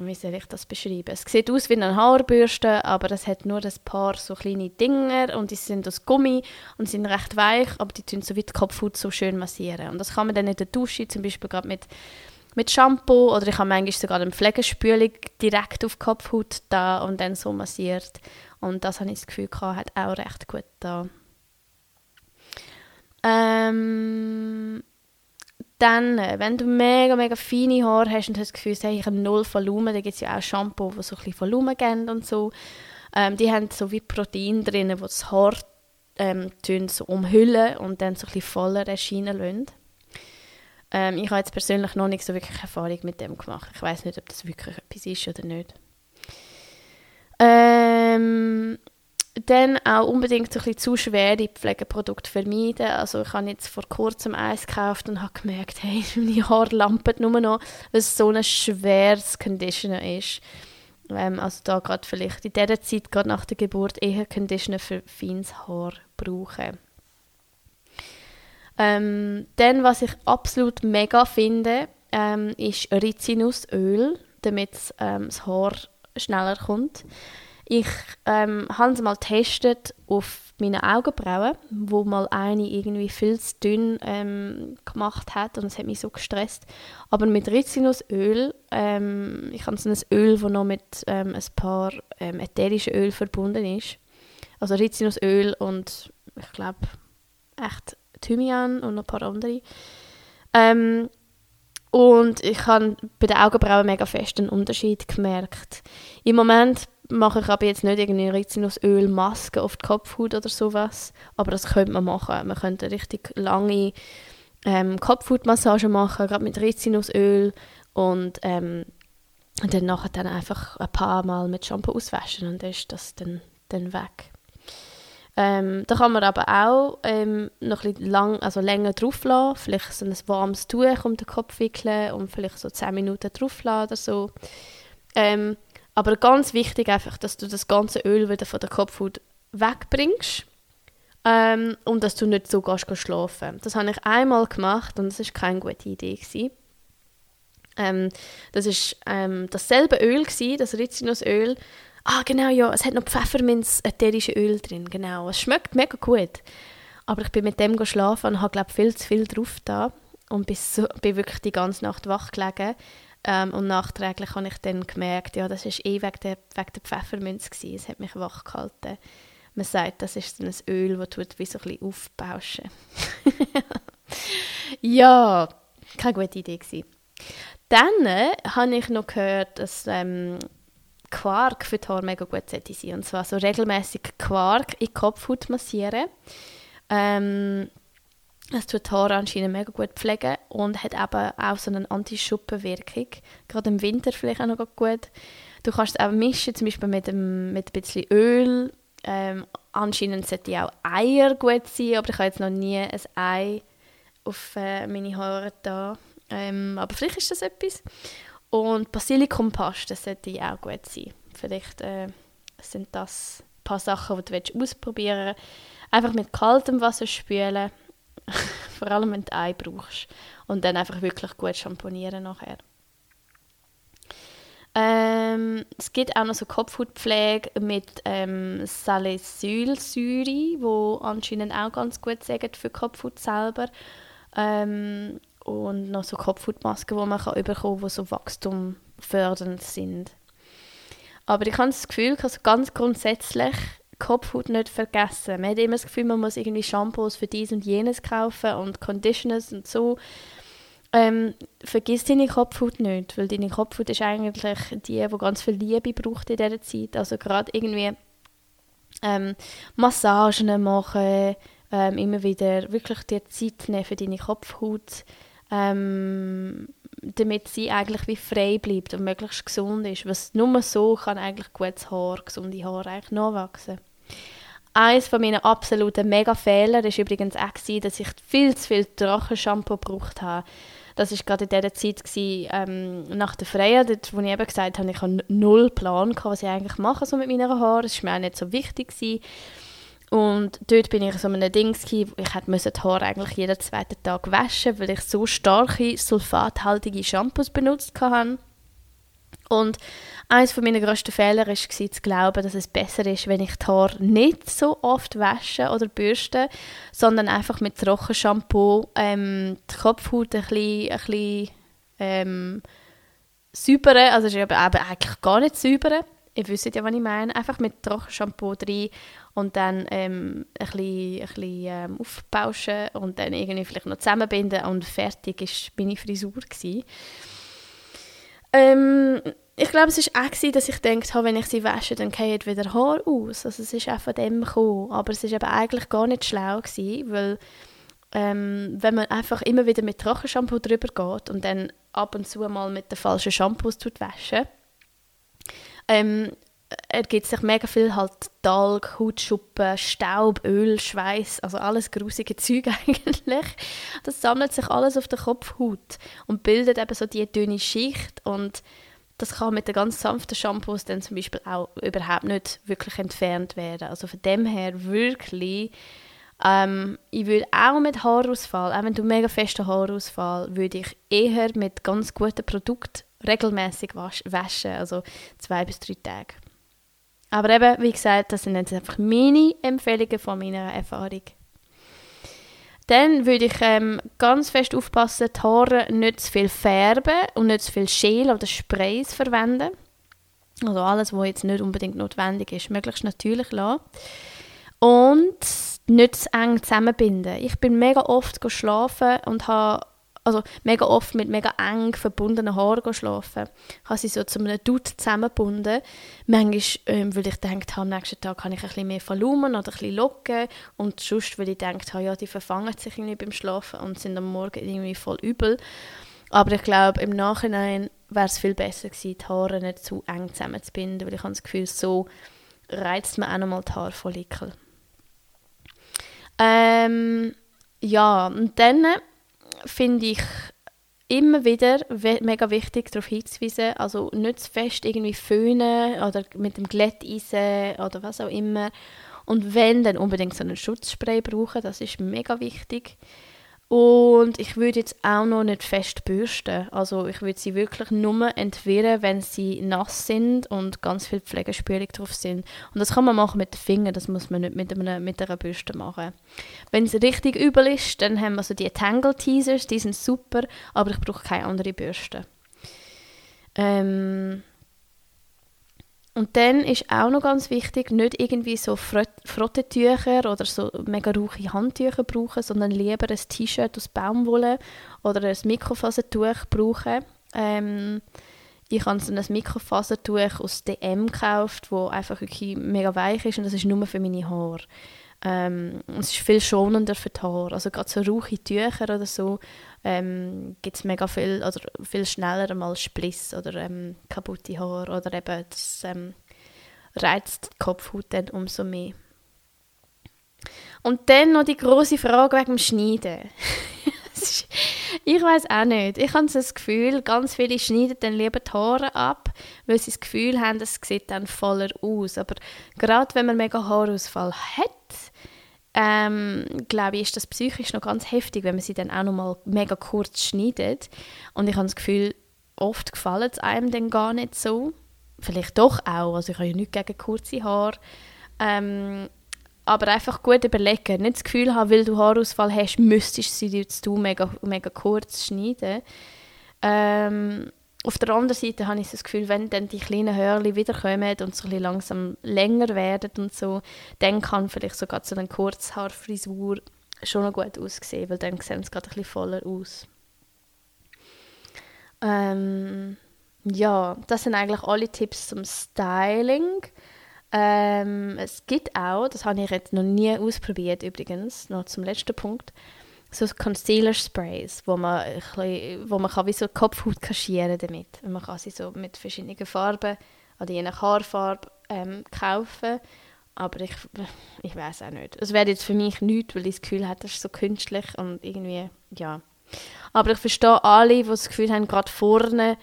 wie soll ich das beschreiben? Es sieht aus wie eine Haarbürste, aber es hat nur ein paar so kleine Dinger und die sind aus Gummi und sind recht weich, aber die tun so wie die Kopfhaut so schön massieren. Und das kann man dann in der Dusche zum Beispiel gerade mit mit Shampoo oder ich habe manchmal sogar eine Pflegespülung direkt auf die Kopfhaut da und dann so massiert. Und das habe ich das Gefühl gehabt, hat auch recht gut da. Ähm, dann, wenn du mega, mega feine Haare hast und hast das Gefühl, hey, ich habe null Volumen, dann gibt es ja auch Shampoo, die so ein bisschen Volumen geben und so. Ähm, die haben so wie Protein drin, die das Haar ähm, so umhüllen und dann so ein bisschen voller erscheinen lassen. Ähm, ich habe jetzt persönlich noch nicht so wirklich Erfahrung mit dem gemacht. Ich weiß nicht, ob das wirklich etwas ist oder nicht. Ähm, dann auch unbedingt so ein bisschen zu schwere Pflegeprodukte vermeiden. Also ich habe jetzt vor kurzem eins gekauft und habe gemerkt, hey, meine Haare lampen nur noch, weil es so ein schweres Conditioner ist. Ähm, also da gerade vielleicht in dieser Zeit, gerade nach der Geburt, eher Conditioner für feines Haar brauchen. Ähm, dann, was ich absolut mega finde, ähm, ist Rizinusöl, damit ähm, das Haar schneller kommt. Ich ähm, habe es mal getestet auf meine Augenbrauen, wo mal eine irgendwie viel zu dünn ähm, gemacht hat und es hat mich so gestresst. Aber mit Rizinusöl, ähm, ich habe so ein Öl, das noch mit ähm, ein paar ähm, ätherischen Öl verbunden ist. Also Rizinusöl und ich glaube echt Thymian und ein paar andere. Ähm, und ich habe bei den Augenbrauen mega fest einen Unterschied gemerkt. Im Moment mache ich aber jetzt nicht irgendwie Rizinusöl Maske auf die Kopfhaut oder sowas, aber das könnte man machen. Man könnte richtig lange ähm, Kopfhautmassage machen, gerade mit Rizinusöl und ähm, dann nachher dann einfach ein paar Mal mit Shampoo auswaschen und dann ist das dann, dann weg. Ähm, da kann man aber auch ähm, noch ein lang, also länger drauf lassen, vielleicht so ein warmes Tuch um den Kopf wickeln und vielleicht so 10 Minuten drauf oder so. Ähm, aber ganz wichtig einfach, dass du das ganze Öl wieder von der Kopfhaut wegbringst ähm, und dass du nicht so gehst, gehst schlafen. Das habe ich einmal gemacht und das ist keine gute Idee gewesen. Ähm, das ist ähm, dasselbe Öl gewesen, das Rizinusöl. Ah, genau, ja, es hat noch Pfefferminz ätherische Öl drin, genau. Es schmeckt mega gut. Aber ich bin mit dem geschlafen und habe, glaube viel zu viel drauf da und bin, so, bin wirklich die ganze Nacht wach gelegen. Ähm, und nachträglich habe ich dann gemerkt, ja, das war eh wegen der, wegen der Pfefferminz gewesen. Es hat mich wach gehalten. Man sagt, das ist ein Öl, das tut wie so ein bisschen aufbauschen. ja, keine gute Idee gewesen. Dann äh, habe ich noch gehört, dass ähm, Quark für die Haare mega gut sein sollte. Und zwar so regelmäßig Quark in die Kopfhaut massieren. Ähm, es tut die Haare anscheinend mega gut pflegen und hat eben auch so eine Anti-Schuppenwirkung. Gerade im Winter vielleicht auch noch gut. Du kannst es auch mischen, zum Beispiel mit, einem, mit ein bisschen Öl. Ähm, anscheinend sollte auch Eier gut sein, aber ich habe jetzt noch nie ein Ei auf äh, meine Haare da. Ähm, aber vielleicht ist das etwas. Und Basilikumpaste sollte auch gut sein. Vielleicht äh, sind das ein paar Sachen, die du ausprobieren willst. Einfach mit kaltem Wasser spülen. Vor allem, wenn du Ei brauchst. Und dann einfach wirklich gut schamponieren nachher. Ähm, es gibt auch noch so Kopfhautpflege mit ähm, Salicylsäure, wo anscheinend auch ganz gut sagt für die Kopfhaut selber. Ähm, und noch so Kopfhautmasken, die man kann bekommen kann, die so wachstumfördernd sind. Aber ich habe das Gefühl, also ganz grundsätzlich Kopfhaut nicht vergessen. Man hat immer das Gefühl, man muss irgendwie Shampoos für dies und jenes kaufen und Conditioners und so. Ähm, vergiss deine Kopfhaut nicht, weil deine Kopfhaut ist eigentlich die, die ganz viel Liebe braucht in dieser Zeit. Also gerade irgendwie ähm, Massagen machen, ähm, immer wieder wirklich dir Zeit nehmen für deine Kopfhaut ähm, damit sie eigentlich wie frei bleibt und möglichst gesund ist. Was nur so kann eigentlich gutes Haar, gesunde Haare eigentlich nachwachsen. Eines von meinen absoluten Mega-Fehler war übrigens auch, gewesen, dass ich viel zu viel Trockenshampoo gebraucht habe. Das war gerade in dieser Zeit gewesen, ähm, nach der Freie, dort, wo ich eben gesagt habe, ich habe null Plan, gehabt, was ich eigentlich mache so mit meinen Haaren. Das war mir auch nicht so wichtig. Gewesen. Und dort bin ich so einem Ding, ich musste die Haare eigentlich jeden zweiten Tag waschen, weil ich so starke, sulfathaltige Shampoos benutzt hatte. Und eines meiner grössten Fehler war zu glauben, dass es besser ist, wenn ich die Haare nicht so oft wasche oder bürste, sondern einfach mit Trockenshampoo ähm, die Kopfhaut ein bisschen, ein bisschen ähm, säubern. Also es ist eben eigentlich gar nicht säubern. Ihr wisst ja, was ich meine. Einfach mit Trockenshampoo drin und dann ähm, ein bisschen, ein bisschen ähm, aufbauschen und dann irgendwie vielleicht noch zusammenbinden und fertig war meine Frisur. Ähm, ich glaube, es war auch, dass ich gedacht habe, wenn ich sie wasche, dann geht wieder Haar aus. Also es ist auch von dem gekommen. Aber es war eben eigentlich gar nicht schlau, gewesen, weil ähm, wenn man einfach immer wieder mit Trockenshampoo drüber geht und dann ab und zu mal mit den falschen Shampoos waschen, ähm, ergibt sich mega viel halt Talg, Hautschuppen, Staub, Öl, Schweiß, also alles grusige Zeug eigentlich. Das sammelt sich alles auf der Kopfhaut und bildet eben so die dünne Schicht und das kann mit den ganz sanften Shampoos dann zum Beispiel auch überhaupt nicht wirklich entfernt werden. Also von dem her wirklich, ähm, ich würde auch mit Haarausfall, auch wenn du mega festen Haarausfall, würde ich eher mit ganz guten Produkten regelmäßig waschen, also zwei bis drei Tage. Aber eben, wie gesagt, das sind jetzt einfach meine Empfehlungen von meiner Erfahrung. Dann würde ich ähm, ganz fest aufpassen, die Haare nicht zu viel färben und nicht zu viel Schäl oder Sprays verwenden. Also alles, was jetzt nicht unbedingt notwendig ist, möglichst natürlich lassen. Und nicht zu eng zusammenbinden. Ich bin mega oft geschlafen und habe also mega oft mit mega eng verbundenen Haaren schlafen. Ich habe sie so zu einem Dutt zusammengebunden. Manchmal, ähm, weil ich gedacht habe, am nächsten Tag kann ich ein bisschen mehr Volumen oder ein locken. Und sonst, weil ich gedacht habe, ja, die verfangen sich irgendwie beim Schlafen und sind am Morgen irgendwie voll übel. Aber ich glaube, im Nachhinein wäre es viel besser gewesen, die Haare nicht zu eng zusammenzubinden, weil ich habe das Gefühl, so reizt man auch nochmal die Haarfollikel. Ähm, ja, und dann finde ich immer wieder mega wichtig, darauf hinzuweisen, also nicht zu fest irgendwie föhnen oder mit dem Glätteisen oder was auch immer. Und wenn, dann unbedingt so einen Schutzspray brauchen, das ist mega wichtig. Und ich würde jetzt auch noch nicht fest bürsten. Also ich würde sie wirklich nur entwirren, wenn sie nass sind und ganz viel Pflegespülung drauf sind. Und das kann man machen mit den Fingern, das muss man nicht mit, einem, mit einer Bürste machen. Wenn es richtig übel ist, dann haben wir so die Tangle Teasers, die sind super, aber ich brauche keine andere Bürste. Ähm, und dann ist auch noch ganz wichtig, nicht irgendwie so Frottetücher oder so mega rauche Handtücher brauchen, sondern lieber ein T-Shirt aus Baumwolle oder ein Mikrofasertuch brauchen. Ähm, ich habe so ein Mikrofasertuch aus DM gekauft, das einfach wirklich mega weich ist und das ist nur für meine Haare. Ähm, es ist viel schonender für die Haare. Also gerade so rauche Tücher oder so ähm, gibt es mega viel, oder viel schneller mal Spliss oder ähm, kaputte Haare oder eben das ähm, reizt die Kopfhaut dann umso mehr. Und dann noch die große Frage wegen dem Schneiden. ich weiß auch nicht. Ich habe so das Gefühl, ganz viele schneiden dann lieber die Haare ab, weil sie das Gefühl haben, es sieht dann voller aus. Aber gerade wenn man mega Haarausfall hat, ähm, glaube ich, ist das psychisch noch ganz heftig, wenn man sie dann auch noch mal mega kurz schneidet. Und ich habe das Gefühl, oft gefällt es einem dann gar nicht so. Vielleicht doch auch, also ich habe ja nichts gegen kurze Haare. Ähm, aber einfach gut überlegen. Nicht das Gefühl haben, weil du Haarausfall hast, müsstest du sie jetzt mega, mega kurz schneiden. Ähm, auf der anderen Seite habe ich das Gefühl, wenn dann die kleinen Hörli wiederkommen und so ein langsam länger werden und so, dann kann vielleicht sogar so eine Kurzhaarfrisur schon noch gut aussehen, weil dann sehen sie gerade ein bisschen voller aus. Ähm, ja, das sind eigentlich alle Tipps zum Styling. Ähm, es gibt auch, das habe ich jetzt noch nie ausprobiert übrigens, noch zum letzten Punkt, so Concealer-Sprays, wo man, bisschen, wo man kann wie so Kopfhaut kaschieren damit. Und man kann sie so mit verschiedenen Farben oder je nach Haarfarbe ähm, kaufen. Aber ich, ich weiß auch nicht. Es wäre jetzt für mich nichts, weil ich das Gefühl habe, das ist so künstlich und irgendwie, ja. Aber ich verstehe alle, die das Gefühl haben, gerade vorne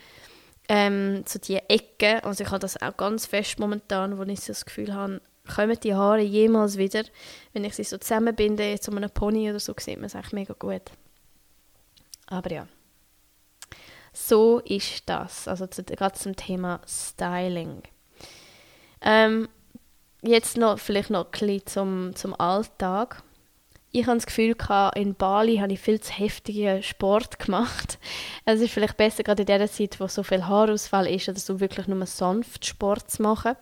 ähm, so die Ecken, also ich habe das auch ganz fest momentan, wo ich so das Gefühl habe, kommen die Haare jemals wieder. Wenn ich sie so zusammenbinde, zu einem Pony oder so, sieht man es eigentlich mega gut. Aber ja. So ist das. Also zu, gerade zum Thema Styling. Ähm, jetzt noch, vielleicht noch ein bisschen zum, zum Alltag. Ich habe das Gefühl, in Bali habe ich viel zu heftigen Sport gemacht. Es ist vielleicht besser, gerade in dieser Zeit, wo so viel Haarausfall ist, oder so wirklich nur sanft Sport zu machen.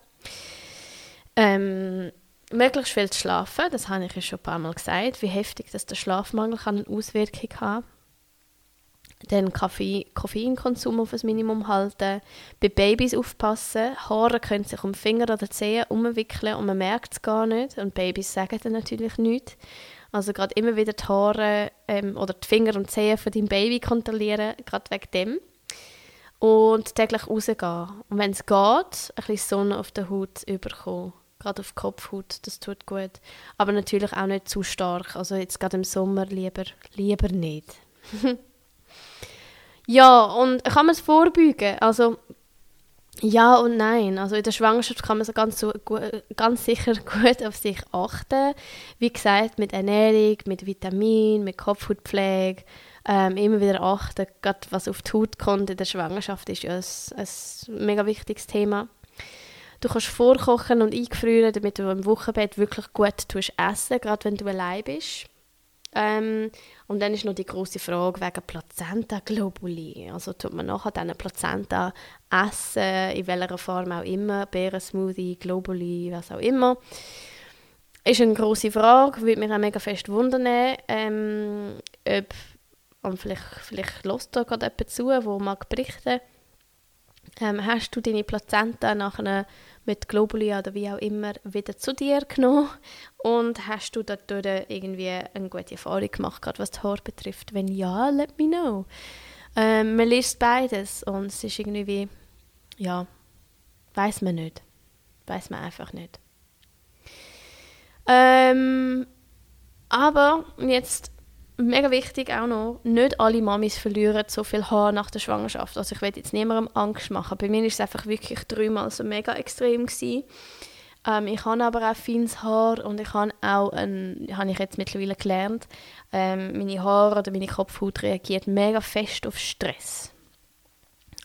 Ähm, möglichst viel zu schlafen, das habe ich ja schon ein paar Mal gesagt, wie heftig dass der Schlafmangel kann eine Auswirkung haben dann Kaffee, Koffeinkonsum auf ein Minimum halten, bei Babys aufpassen, Haare können sich um Finger oder Zehen umwickeln und man merkt es gar nicht und Babys sagen dann natürlich nichts. Also gerade immer wieder die Haare ähm, oder die Finger und Zehen von deinem Baby kontrollieren, gerade wegen dem. Und täglich rausgehen. Und wenn es geht, ein bisschen Sonne auf der Haut überkommen gerade auf Kopfhaut, das tut gut. Aber natürlich auch nicht zu stark, also jetzt gerade im Sommer lieber, lieber nicht. ja, und kann man es vorbeugen? Also ja und nein. Also in der Schwangerschaft kann man so ganz, ganz sicher gut auf sich achten. Wie gesagt, mit Ernährung, mit Vitamin, mit Kopfhautpflege. Ähm, immer wieder achten, gerade was auf die Haut kommt in der Schwangerschaft, ist ja ein, ein mega wichtiges Thema. Du kannst vorkochen und eingefrieren, damit du im Wochenbett wirklich gut tust essen, gerade wenn du allein bist. Ähm, und dann ist noch die große Frage wegen Plazenta globuli. Also tut man nachher diese Plazenta essen, in welcher Form auch immer, Beerensmoothie, Globuli, was auch immer. Ist eine große Frage, würde mich auch mega fest wundern, ähm, ob, und vielleicht, vielleicht lässt da gerade jemand zu, der mag berichten ähm, hast du deine Plazenta nachher mit Globuli oder wie auch immer wieder zu dir genommen und hast du dadurch irgendwie eine gute Erfahrung gemacht, gerade was das Haar betrifft? Wenn ja, let me know. Ähm, man liest beides und es ist irgendwie, ja, weiß man nicht. Weiß man einfach nicht. Ähm, aber jetzt mega wichtig auch noch, nicht alle Mamis verlieren so viel Haar nach der Schwangerschaft. Also ich will jetzt niemandem Angst machen. Bei mir ist es einfach wirklich dreimal so mega extrem gewesen. Ähm, ich habe aber auch feines Haar und ich habe auch, ein, habe ich jetzt mittlerweile gelernt, ähm, meine Haare oder meine Kopfhaut reagiert mega fest auf Stress.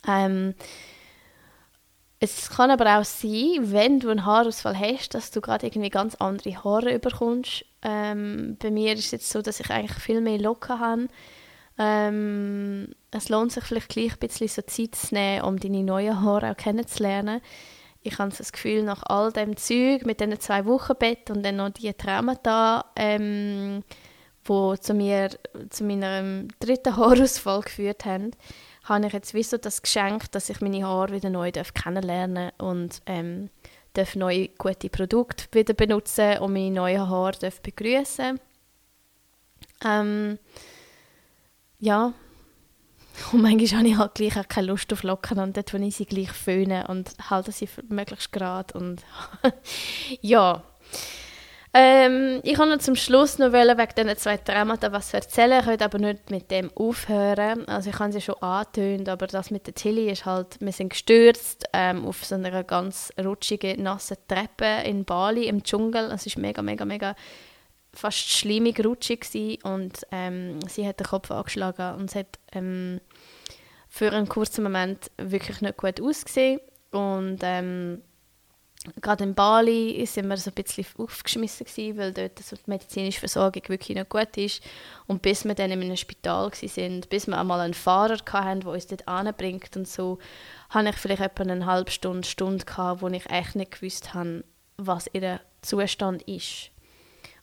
Ähm, es kann aber auch sein, wenn du einen Haarausfall hast, dass du gerade irgendwie ganz andere Haare bekommst. Ähm, bei mir ist es jetzt so, dass ich eigentlich viel mehr Locken habe. Ähm, es lohnt sich vielleicht gleich ein bisschen so Zeit zu nehmen, um deine neuen Haare auch kennenzulernen. Ich habe das Gefühl, nach all dem Zeug mit diesen zwei Wochen Bett und dann noch die Traumata, ähm, die zu, mir, zu meinem dritten Haarausfall geführt haben, habe ich jetzt wie so das Geschenk, dass ich meine Haare wieder neu kennenlernen darf und ähm, darf neue gute Produkte wieder benutzen und meine neuen Haare begrüßen. Ähm, ja, und manchmal habe ich halt gleich auch keine Lust auf Locken und dort, wo ich sie gleich föhne und halte sie möglichst gerade und ja. Ähm, ich wollte zum Schluss noch wegen diesen zwei Traumata was erzählen, ich aber nicht mit dem aufhören. Also ich habe sie schon angetönt, aber das mit der Tilly ist halt, wir sind gestürzt ähm, auf so einer ganz rutschigen, nassen Treppe in Bali im Dschungel. Es ist mega, mega, mega fast schlimmig rutschig und ähm, sie hat den Kopf angeschlagen und es hat ähm, für einen kurzen Moment wirklich nicht gut ausgesehen und ähm, gerade in Bali sind wir so ein bisschen aufgeschmissen gewesen, weil dort so die medizinische Versorgung wirklich nicht gut ist. Und bis wir dann in einem Spital sind, bis wir einmal einen Fahrer hatten, der uns dort anbringt und so, hatte ich vielleicht etwa eine halbe Stunde, Stunde gehabt, wo ich echt nicht gewusst habe, was ihr Zustand ist.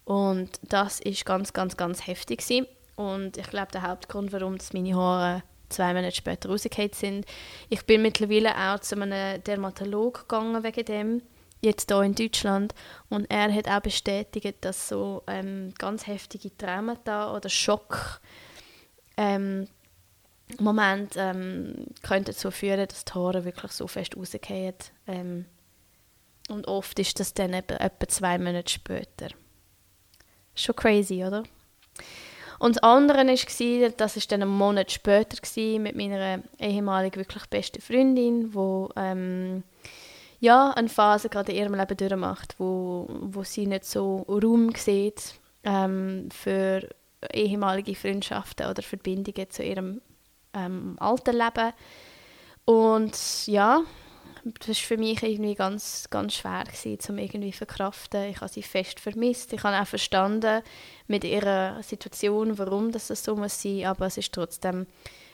Und das ist ganz, ganz, ganz heftig gewesen. Und ich glaube, der Hauptgrund, warum meine Haare zwei Monate später rausgefallen sind. Ich bin mittlerweile auch zu einem Dermatologen gegangen wegen dem, jetzt hier in Deutschland. Und er hat auch bestätigt, dass so ähm, ganz heftige Traumata oder Schock ähm, Moment ähm, könnte dazu führen, dass die Haare wirklich so fest rausgehen. Ähm, und oft ist das dann etwa, etwa zwei Monate später. Schon crazy, oder? Und das andere war, das war dann einen Monat später mit meiner ehemaligen wirklich besten Freundin, die ähm, ja, eine Phase gerade in ihrem Leben durchmacht, wo, wo sie nicht so Raum sieht ähm, für ehemalige Freundschaften oder Verbindungen zu ihrem ähm, alten Leben. Und ja, das war für mich irgendwie ganz, ganz schwer, um irgendwie zu verkraften. Ich habe sie fest vermisst. Ich habe auch verstanden mit ihrer Situation, warum das so muss aber es ist trotzdem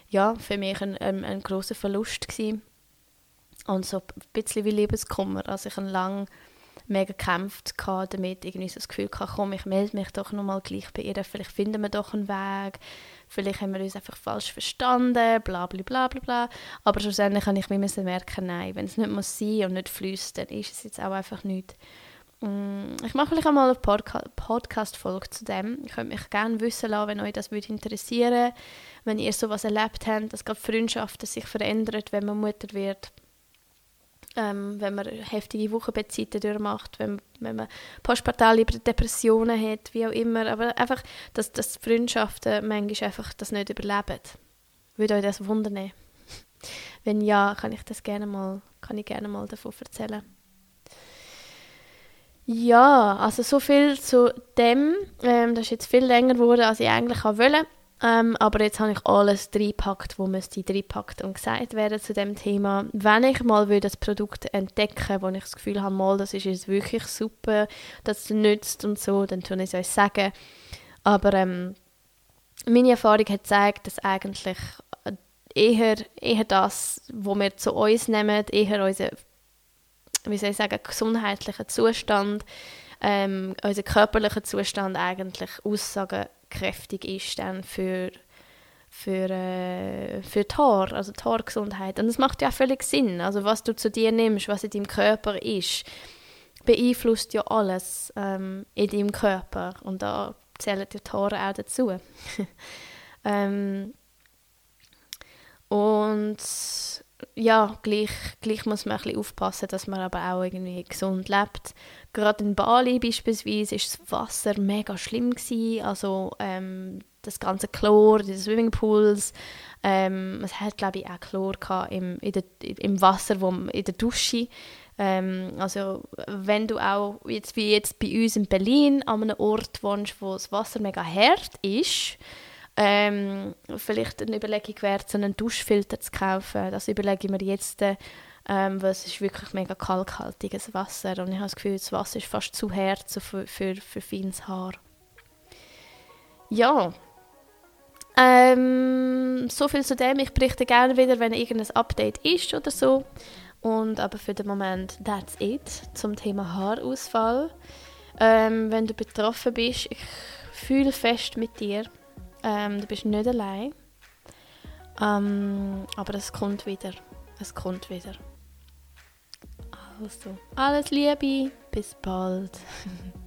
ja, für mich ein, ein, ein großer Verlust gewesen. Und so ein bisschen wie Lebenskummer. Also ich habe lange mega gekämpft damit, irgendwie so das Gefühl hatte, komm, ich melde mich doch nochmal gleich bei ihr, vielleicht finden wir doch einen Weg, vielleicht haben wir uns einfach falsch verstanden, bla bla bla bla bla. Aber schlussendlich habe ich mir merken, nein, wenn es nicht muss sein und nicht fließt, dann ist es jetzt auch einfach nicht. Mm, ich mache vielleicht einmal eine Podca Podcast-Folge zu dem. Ich würde mich gerne wissen lassen, wenn euch das würde interessieren wenn ihr sowas erlebt habt, dass gerade Freundschaften sich verändern, wenn man Mutter wird ähm, wenn man heftige Wochenbettzeiten durchmacht, wenn, wenn man postpartale Depressionen hat, wie auch immer. Aber einfach, dass, dass Freundschaften manchmal einfach das nicht überleben. Würde euch das wundern? Wenn ja, kann ich das gerne mal, kann ich gerne mal davon erzählen. Ja, also so viel zu dem. Ähm, das ist jetzt viel länger geworden, als ich eigentlich wollte. Ähm, aber jetzt habe ich alles reingepackt, wo müsste reingepackt und gesagt werden zu dem Thema. Wenn ich mal will, das Produkt entdecken wo ich das Gefühl habe, mal, das ist wirklich super, das nützt und so, dann tue ich es euch sagen. Aber ähm, meine Erfahrung hat gezeigt, dass eigentlich eher, eher das, was wir zu uns nehmen, eher unser, wie soll ich sagen, gesundheitlicher Zustand, ähm, unser körperlicher Zustand eigentlich Aussagen kräftig ist dann für, für, äh, für die also die Haargesundheit. Und das macht ja auch völlig Sinn. Also was du zu dir nimmst, was in deinem Körper ist, beeinflusst ja alles ähm, in deinem Körper. Und da zählen die Haare auch dazu. ähm, und ja, gleich, gleich muss man ein bisschen aufpassen, dass man aber auch irgendwie gesund lebt. Gerade in Bali beispielsweise war das Wasser mega schlimm gewesen. Also ähm, das ganze Chlor, die Swimmingpools. Ähm, es hat glaube ich auch Chlor im, in der, im Wasser, wo in der Dusche. Ähm, also wenn du auch jetzt wie jetzt bei uns in Berlin an einem Ort wohnst, wo das Wasser mega hart ist, ähm, vielleicht eine Überlegung wert, so einen Duschfilter zu kaufen. Das überlege ich mir jetzt, ähm, weil es ist wirklich mega kalkhaltiges Wasser und ich habe das Gefühl, das Wasser ist fast zu hart für, für, für feines Haar. Ja, ähm, so viel zu dem. Ich berichte gerne wieder, wenn irgendein Update ist oder so. Und aber für den Moment, that's it zum Thema Haarausfall. Ähm, wenn du betroffen bist, ich fühle fest mit dir. Ähm, du bist nicht allein. Ähm, aber es kommt wieder. Es kommt wieder. Also, alles Liebe, bis bald.